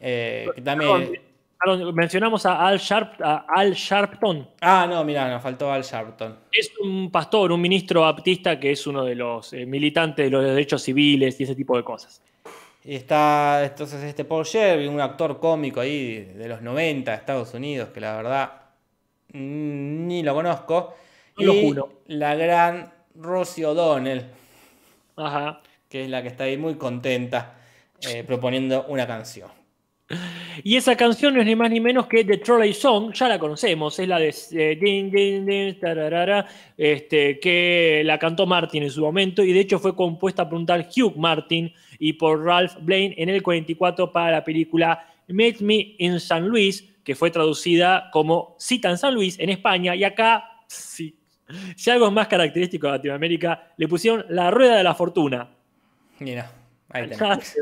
eh, que también. Perdón, mencionamos a Al, Sharp, a Al Sharpton. Ah, no, mira, nos faltó Al Sharpton. Es un pastor, un ministro baptista que es uno de los eh, militantes de los derechos civiles y ese tipo de cosas. Y está entonces este Paul Shelby, un actor cómico ahí de los 90 de Estados Unidos, que la verdad mm, ni lo conozco. No lo y juro. la gran Rosie O'Donnell, Ajá. que es la que está ahí muy contenta eh, proponiendo una canción. Y esa canción no es ni más ni menos que The Trolley Song, ya la conocemos, es la de eh, din, din, din, este, que la cantó Martin en su momento y de hecho fue compuesta por un tal Hugh Martin y por Ralph Blaine en el 44 para la película Meet Me in San Luis, que fue traducida como Cita en San Luis en España y acá, si, si algo es más característico de Latinoamérica, le pusieron La Rueda de la Fortuna, Mira, ahí tenés.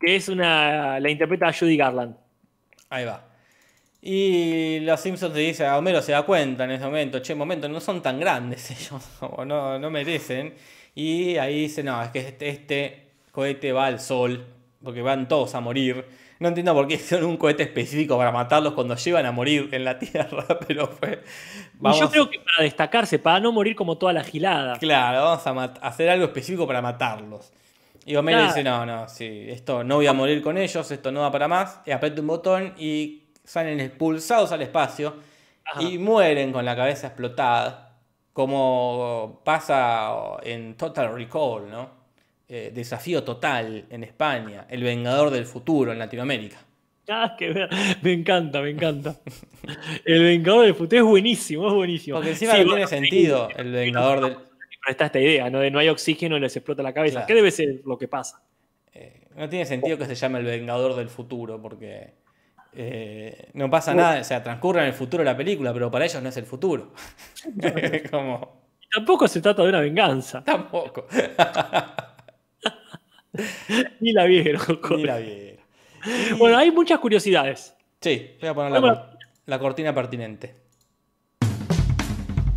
que es una, la interpreta Judy Garland. Ahí va. Y los Simpsons te dice, a Homero se da cuenta en ese momento, che, momento, no son tan grandes ellos, o no, no merecen. Y ahí dice, no, es que este, este cohete va al sol, porque van todos a morir. No entiendo por qué hicieron un cohete específico para matarlos cuando llegan a morir en la Tierra, pero fue... Y yo creo que para destacarse, para no morir como toda la gilada. Claro, vamos a hacer algo específico para matarlos. Y Homero Claro. dice, no, no, sí, esto no voy a morir con ellos, esto no va para más. Y aprieta un botón y salen expulsados al espacio Ajá. y mueren con la cabeza explotada. Como pasa en Total Recall, ¿no? Eh, desafío total en España, El Vengador del Futuro en Latinoamérica. Nada que ver. Me encanta, me encanta. El Vengador del Futuro es buenísimo, es buenísimo. Porque encima Sí, no tiene sentido el Vengador del. Está esta idea, ¿no? De no hay oxígeno y les explota la cabeza. Claro. ¿Qué debe ser lo que pasa? eh, no tiene sentido que se llame el Vengador del Futuro, porque eh, no pasa nada, o sea, transcurre en el futuro la película, pero para ellos no es el futuro. Como, Y tampoco se trata de una venganza. tampoco. Ni la vieron. Ni la viera. Bueno, hay muchas curiosidades. Sí, voy a poner la, la cortina pertinente.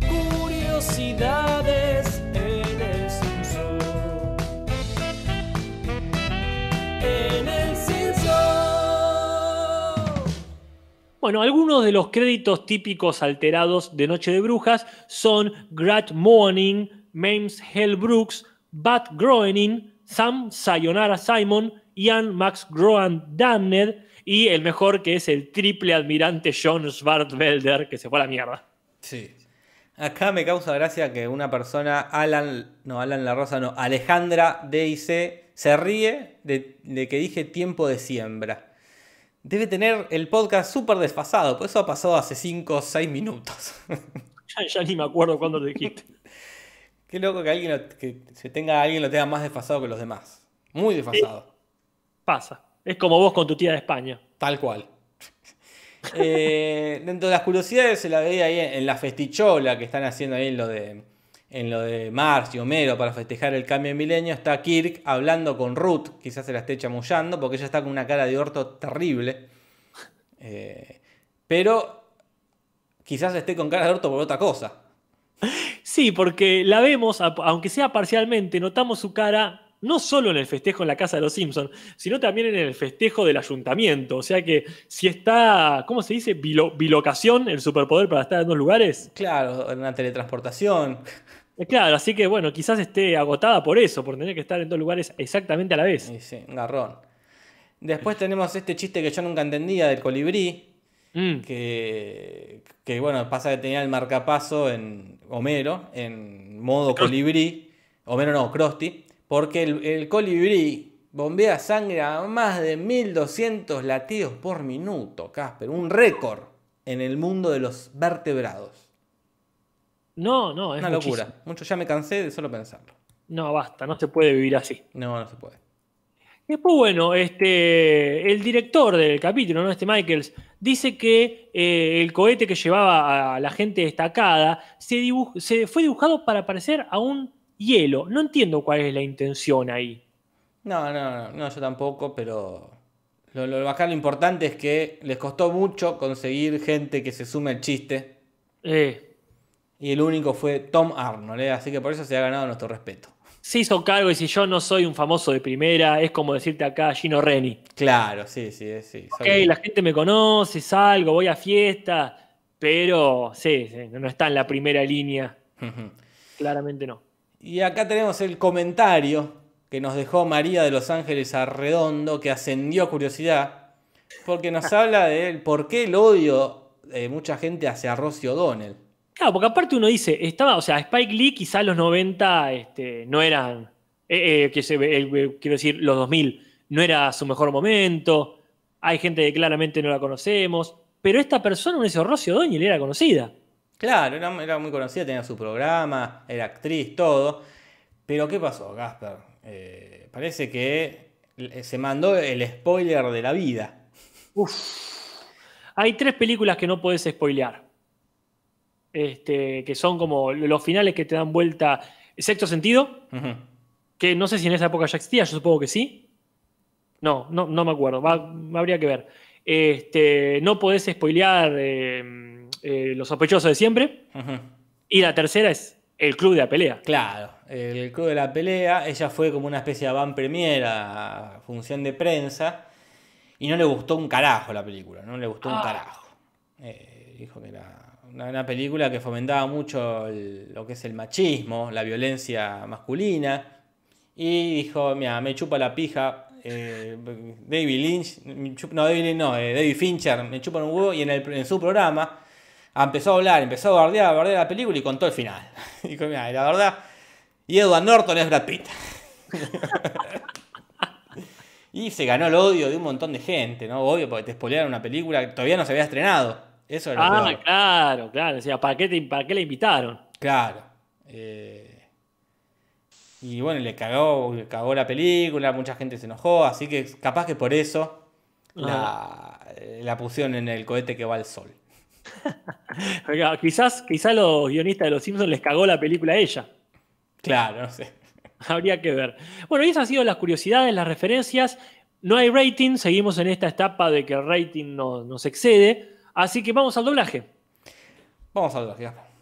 Curiosidades Bueno, algunos de los créditos típicos alterados de Noche de Brujas son Grat Morning, Mames Hell Brooks, Bat Groening, Sam Sayonara Simon, Ian Max Groan Damned y el mejor que es el triple admirante John Svartvelder, que se fue a la mierda. Sí. Acá me causa gracia que una persona, Alan, no, Alan La Rosa, no, Alejandra DIC, se ríe de que dije tiempo de siembra. Debe tener el podcast súper desfasado, por eso ha pasado hace 5 o 6 minutos. Ya, ya ni me acuerdo cuándo lo dijiste. Qué loco que alguien lo- que se tenga alguien lo tenga más desfasado que los demás. Muy desfasado. Pasa. Es como vos con tu tía de España. Tal cual. Eh, dentro de las curiosidades se la veía ahí en, en la festichola que están haciendo ahí en lo de en lo de Marx y Homero para festejar el cambio de milenio. Está Kirk hablando con Ruth, quizás se la esté chamullando porque ella está con una cara de orto terrible. Eh, pero quizás esté con cara de orto por otra cosa. Sí, porque la vemos, aunque sea parcialmente, notamos su cara no solo en el festejo en la casa de los Simpsons, sino también en el festejo del ayuntamiento. O sea que si está, ¿cómo se dice? Bilo- bilocación, el superpoder para estar en dos lugares. Claro, en una teletransportación. Eh, Claro, así que bueno, quizás esté agotada por eso, por tener que estar en dos lugares exactamente a la vez. Y sí, un garrón. Después tenemos este chiste que yo nunca entendía del colibrí. Mm, que, que, bueno, pasa que tenía el marcapaso en Homero, en modo colibrí, Homero no, Krusty, porque el, el colibrí bombea sangre a más de 1200 latidos por minuto, Casper, un récord en el mundo de los vertebrados. No, no, es Una locura, mucho ya me cansé de solo pensarlo. No, basta, no se puede vivir así. No, no se puede. Después, bueno, este, el director del capítulo, ¿no? Este Michaels, dice que eh, el cohete que llevaba a la gente destacada se, dibuj- se fue dibujado para parecer a un hielo. No entiendo cuál es la intención ahí. No, no, no, no, yo tampoco, pero lo, lo, acá lo importante es que les costó mucho conseguir gente que se sume al chiste. Eh, Y el único fue Tom Arnold, ¿eh? así que por eso se ha ganado nuestro respeto. se hizo cargo y si yo no soy un famoso de primera, es como decirte acá Gino Reni. Claro, sí, sí, sí. Ok, soy- la gente me conoce, salgo, voy a fiesta, pero sí, sí, no está en la primera línea. Claramente no. Y acá tenemos el comentario que nos dejó María de Los Ángeles Arredondo, que ascendió curiosidad, porque nos habla de por qué el odio de mucha gente hacia Rossi O'Donnell. Claro, porque aparte uno dice, estaba, o sea, Spike Lee quizás en los 90 este, no eran, eh, eh, que se, eh, quiero decir, los 2000 no era su mejor momento, hay gente que claramente no la conocemos, pero esta persona, uno dice, Rosy O'Donnell era conocida. Claro, era, era muy conocida, tenía su programa, era actriz, todo. Pero ¿qué pasó, Gasper? Parece que se mandó el spoiler de la vida. Hay tres películas que no podés spoilear, este, que son como los finales que te dan vuelta. Sexto sentido, que no sé si en esa época ya existía, yo supongo que sí. No, no, no me acuerdo, va- habría que ver. Este, no podés spoilear eh, eh, Los sospechosos de siempre. Y la tercera es El Club de la Pelea. Claro, el club de la pelea, ella fue como una especie de van premier a función de prensa y no le gustó un carajo la película, no le gustó un Ah. carajo. Eh, dijo que era una, película que fomentaba mucho el- lo que es el machismo, la violencia masculina y dijo, mira, me chupa la pija. eh, David Lynch, no, David eh, David Fincher me chupa un huevo y en, su programa empezó a hablar, empezó a bardear, a bardear la película y contó el final. Dijo, mira, la verdad, y Edward Norton es Brad Pitt. Y se ganó el odio de un montón de gente, ¿no? Obvio, porque te spoilearon una película que todavía no se había estrenado. Eso es lo Ah, peor. claro, claro. O sea, ¿para qué, te- para qué le invitaron? Claro. Eh, y bueno, le cagó, le cagó la película, mucha gente se enojó, así que capaz que por eso la, la pusieron en el cohete que va al sol. Quizás, quizás los guionistas de Los Simpsons les cagó la película a ella. Claro, no sé. Habría que ver. Bueno, y esas han sido las curiosidades, las referencias. No hay rating, seguimos en esta etapa de que el rating no- nos excede. Así que vamos al doblaje. Vamos a hablar, Gaspar.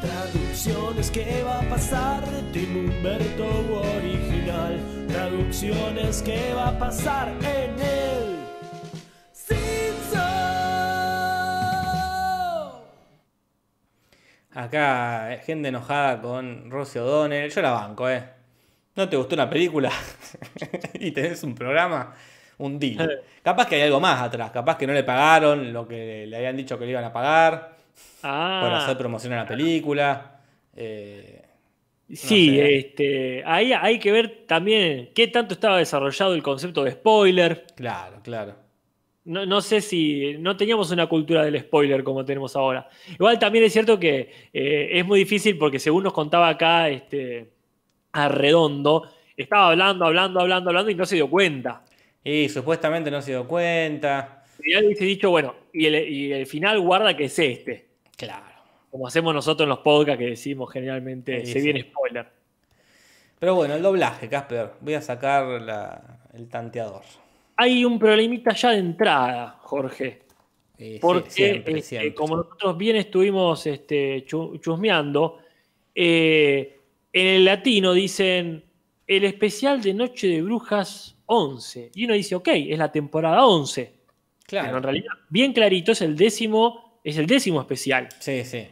Traducciones, ¿qué va a pasar? Tim Humberto original. Traducciones, ¿qué va a pasar en el Simpson? Acá eh, gente enojada con Rosy O'Donnell. Yo la banco, ¿eh? ¿No te gustó una película? y tenés un programa, un deal. Capaz que hay algo más atrás. Capaz que no le pagaron lo que le habían dicho que le iban a pagar Ah, por hacer promoción a la película. Eh, sí, sé. este, ahí hay que ver también qué tanto estaba desarrollado el concepto de spoiler. claro, claro. No, no sé si no teníamos una cultura del spoiler como tenemos ahora. Igual también es cierto que eh, es muy difícil porque según nos contaba acá este, Arredondo, estaba hablando, hablando, hablando, hablando y no se dio cuenta. Y supuestamente no se dio cuenta. Y hubiese dicho, bueno, y el, y el final guarda que es este. Claro. Como hacemos nosotros en los podcasts que decimos generalmente, Sí, se sí. viene spoiler. Pero bueno, el doblaje, Casper. Voy a sacar la- el tanteador. Hay un problemita ya de entrada, Jorge. Sí, Porque siempre, este, como nosotros bien estuvimos este, chu- chusmeando, eh, en el latino dicen el especial de Noche de Brujas 11. Y uno dice, ok, es la temporada 11. Pero en Claro. realidad, bien clarito, es el décimo, es el décimo especial. Sí, sí.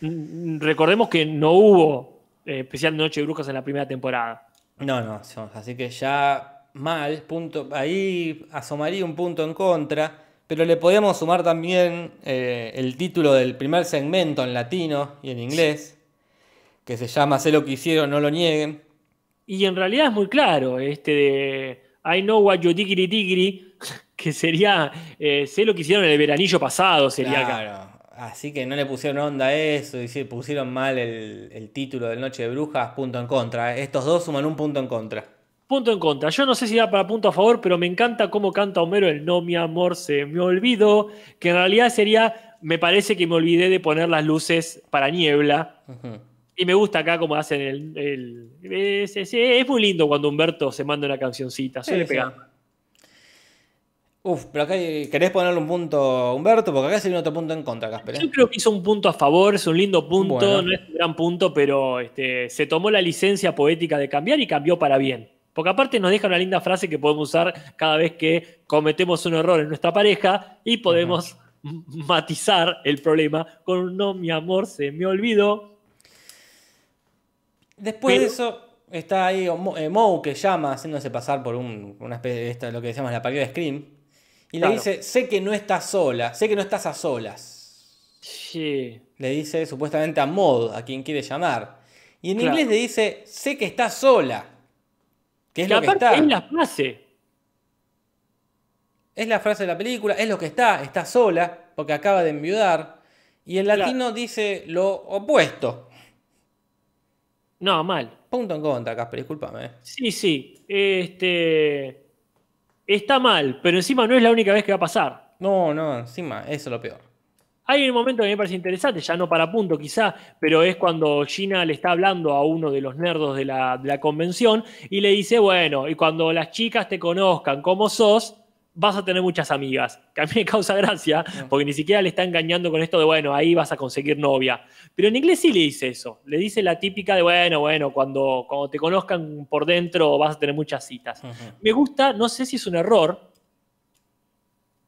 Mm, Recordemos que no hubo eh, especial de Noche de Brujas en la primera temporada. No, no, así que ya mal, punto, ahí asomaría un punto en contra, pero le podíamos sumar también eh, el título del primer segmento en latino y en inglés, que se llama Sé lo que hicieron, no lo nieguen. Y en realidad es muy claro, este de I know what you diggity diggity, que sería, eh, sé lo que hicieron en el veranillo pasado, sería acá. Claro, así que no le pusieron onda a eso, y pusieron mal el, el título del Noche de Brujas, punto en contra. Estos dos suman un punto en contra. Punto en contra. Yo no sé si da para punto a favor, pero me encanta cómo canta Homero el No, mi amor, se me olvidó. Que en realidad sería, me parece que me olvidé de poner las luces para niebla. Y me gusta acá cómo hacen el. el- es, es- es muy lindo cuando Humberto se manda una cancioncita. Suele Sí. Uf, pero acá hay- querés ponerle un punto a Humberto, porque acá sería otro punto en contra, Casper. ¿eh? Yo creo que hizo un punto a favor, es un lindo punto, Bueno. no es un gran punto, pero este, se tomó la licencia poética de cambiar y cambió para bien. Porque aparte nos deja una linda frase que podemos usar cada vez que cometemos un error en nuestra pareja y podemos matizar el problema con un no, mi amor, se me olvidó. Después Pero- de eso está ahí Mo, eh, Moe que llama haciéndose pasar por un- una especie de esta, lo que decíamos la parodia de Scream. Y Claro. le dice, sé que no estás sola, sé que no estás a solas. Sí. Le dice supuestamente a Maud, a quien quiere llamar. Y en Claro. inglés le dice, sé que estás sola. Que es Que lo que está. es la frase. Es la frase de la película, es lo que está, está sola, porque acaba de enviudar. Y en Claro. latino dice lo opuesto. No, mal. Punto en contra, Casper, discúlpame. Sí, sí. Este. Está mal, pero encima no es la única vez que va a pasar. No, no, encima, eso es lo peor. Hay un momento que me parece interesante, ya no para punto quizá, pero es cuando Gina le está hablando a uno de los nerdos de la, de la convención y le dice, bueno, y cuando las chicas te conozcan como sos, vas a tener muchas amigas. Que a mí me causa gracia, porque ni siquiera le está engañando con esto de, bueno, ahí vas a conseguir novia. Pero en inglés sí le dice eso, le dice la típica de, bueno, bueno, cuando, cuando te conozcan por dentro vas a tener muchas citas. Me gusta, no sé si es un error,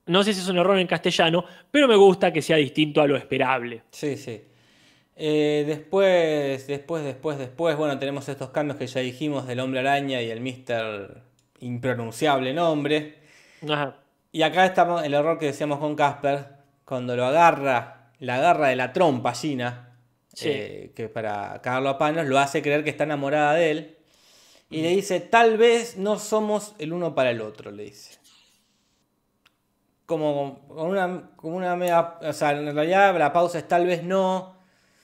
no sé si es un error en castellano, pero me gusta que sea distinto a lo esperable. Sí, sí. Eh, después, después, después, después, bueno, tenemos estos cambios que ya dijimos del hombre araña y el Mr. impronunciable nombre. Ajá. Y acá estamos el error que decíamos con Casper, cuando lo agarra, la agarra de la trompa Gina, Sí. eh, que para cagarlo a panos lo hace creer que está enamorada de él. Y le dice, tal vez no somos el uno para el otro, le dice. Como, con una, como una media, o sea, en realidad la pausa es tal vez no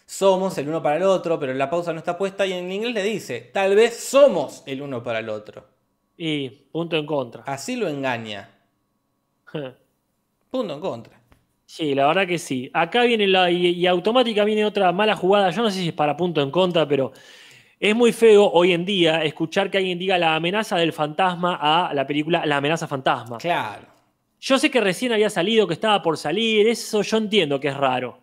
somos el uno para el otro, pero la pausa no está puesta y en inglés le dice, tal vez somos el uno para el otro. Y punto en contra. Así lo engaña. Punto en contra. Sí, la verdad que sí. Acá viene la. Y, y automática viene otra mala jugada. Yo no sé si es para punto en contra, pero es muy feo hoy en día escuchar que alguien diga la amenaza del fantasma a la película La amenaza fantasma. Claro. Yo sé que recién había salido, que estaba por salir. Eso yo entiendo que es raro.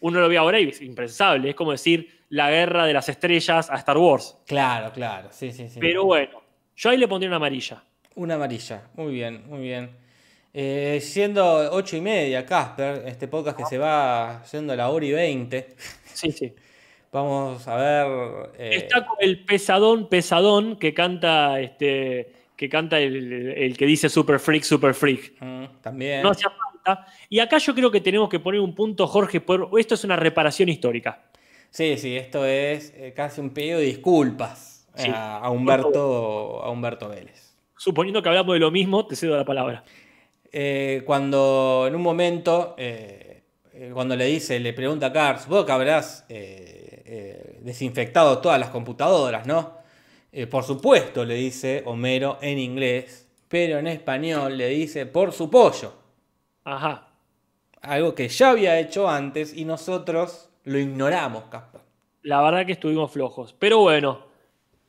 Uno lo ve ahora y es impensable. Es como decir la guerra de las estrellas a Star Wars. Claro, claro. Sí, sí, sí. Pero bueno, yo ahí le pondría una amarilla. Una amarilla. Muy bien, muy bien. Eh, siendo ocho y media, Casper, este podcast que se va yendo a la hora y veinte. Sí, sí. Vamos a ver. eh, Está con el pesadón, pesadón que canta este. Que canta el, el que dice Super Freak, Super Freak. mm, también. No hacía falta. Y acá yo creo que tenemos que poner un punto, Jorge, por esto es una reparación histórica. Sí, sí, esto es eh, casi un pedido de disculpas Sí. a, a Humberto, a Humberto Vélez. Suponiendo que hablamos de lo mismo, te cedo la palabra. Eh, cuando en un momento, eh, eh, cuando le dice, le pregunta a Cars, vos que habrás eh, eh, desinfectado todas las computadoras, ¿no? Eh, por supuesto, le dice Homero en inglés, pero en español le dice por su pollo. Ajá. Algo que ya había hecho antes y nosotros lo ignoramos, Casper. La verdad que estuvimos flojos. Pero bueno,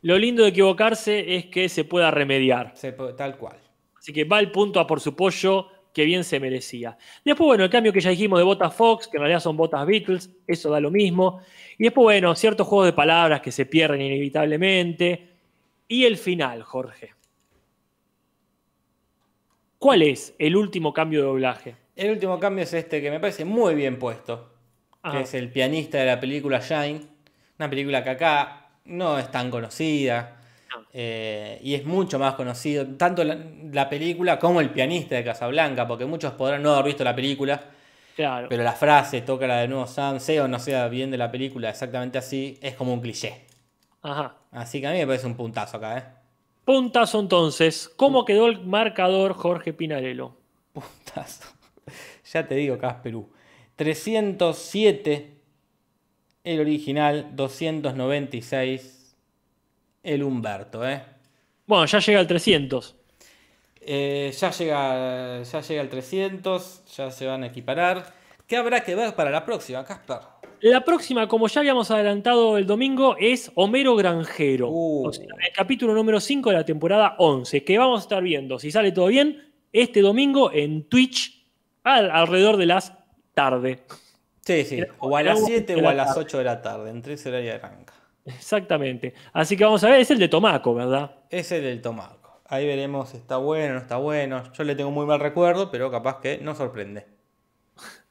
lo lindo de equivocarse es que se pueda remediar. Se Tal cual. Así que va el punto a por su pollo, que bien se merecía. Después, bueno, el cambio que ya dijimos de botas Fox, que en realidad son botas Beatles, eso da lo mismo. Y después, bueno, ciertos juegos de palabras que se pierden inevitablemente. Y el final, Jorge. ¿Cuál es el último cambio de doblaje? El último cambio es este que me parece muy bien puesto. Ajá. Que es el pianista de la película Shine. Una película que acá no es tan conocida. No. eh, y es mucho más conocido, tanto la, la película como el pianista de Casablanca, porque muchos podrán no haber visto la película, Claro. pero la frase, toca la de nuevo Sam, sea o no sea bien de la película, exactamente así, es como un cliché. Ajá. Así que a mí me parece un puntazo acá, ¿eh? Puntazo entonces. ¿Cómo quedó el marcador Jorge Pinarello? Puntazo. ya te digo, Casperú. 307 el original, 296 el Humberto, ¿eh? Bueno, ya llega al 300. Eh, ya, llega, ya llega el 300, ya se van a equiparar. ¿Qué habrá que ver para la próxima, Casper? La próxima, como ya habíamos adelantado el domingo, es Homero Granjero. Uh. O sea, el capítulo número 5 de la temporada 11, que vamos a estar viendo, si sale todo bien, este domingo en Twitch al- alrededor de las tarde. Sí, sí. O a las un- 7 de o a las tarde. 8 de la tarde. Entre ese horario arranca. Exactamente. Así que vamos a ver, es el de Tomaco, ¿verdad? Es el del Tomaco. Ahí veremos si está bueno o no está bueno. Yo le tengo muy mal recuerdo, pero capaz que nos sorprende.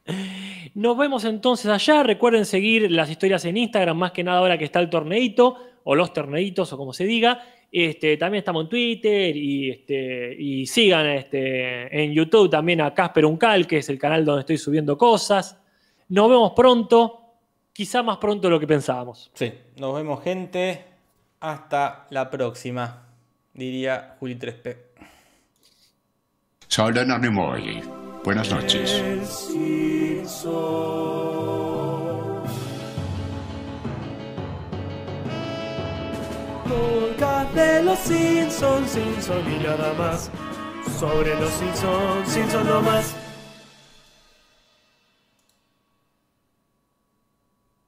Nos vemos entonces allá. Recuerden seguir las historias en Instagram, más que nada ahora que está el torneito, o los torneitos, o como se diga. Este, también estamos en Twitter y, este, y sigan este, en YouTube también a Casper Uncal, que es el canal donde estoy subiendo cosas. Nos vemos pronto, quizá más pronto de lo que pensábamos. Sí, nos vemos, gente. Hasta la próxima, diría Juli 3P. Soy Leonard Nimoy. Buenas noches. El Simpson. Podcast de los Simpsons, Simpson y nada más. Sobre los Simpsons, Simpson no más.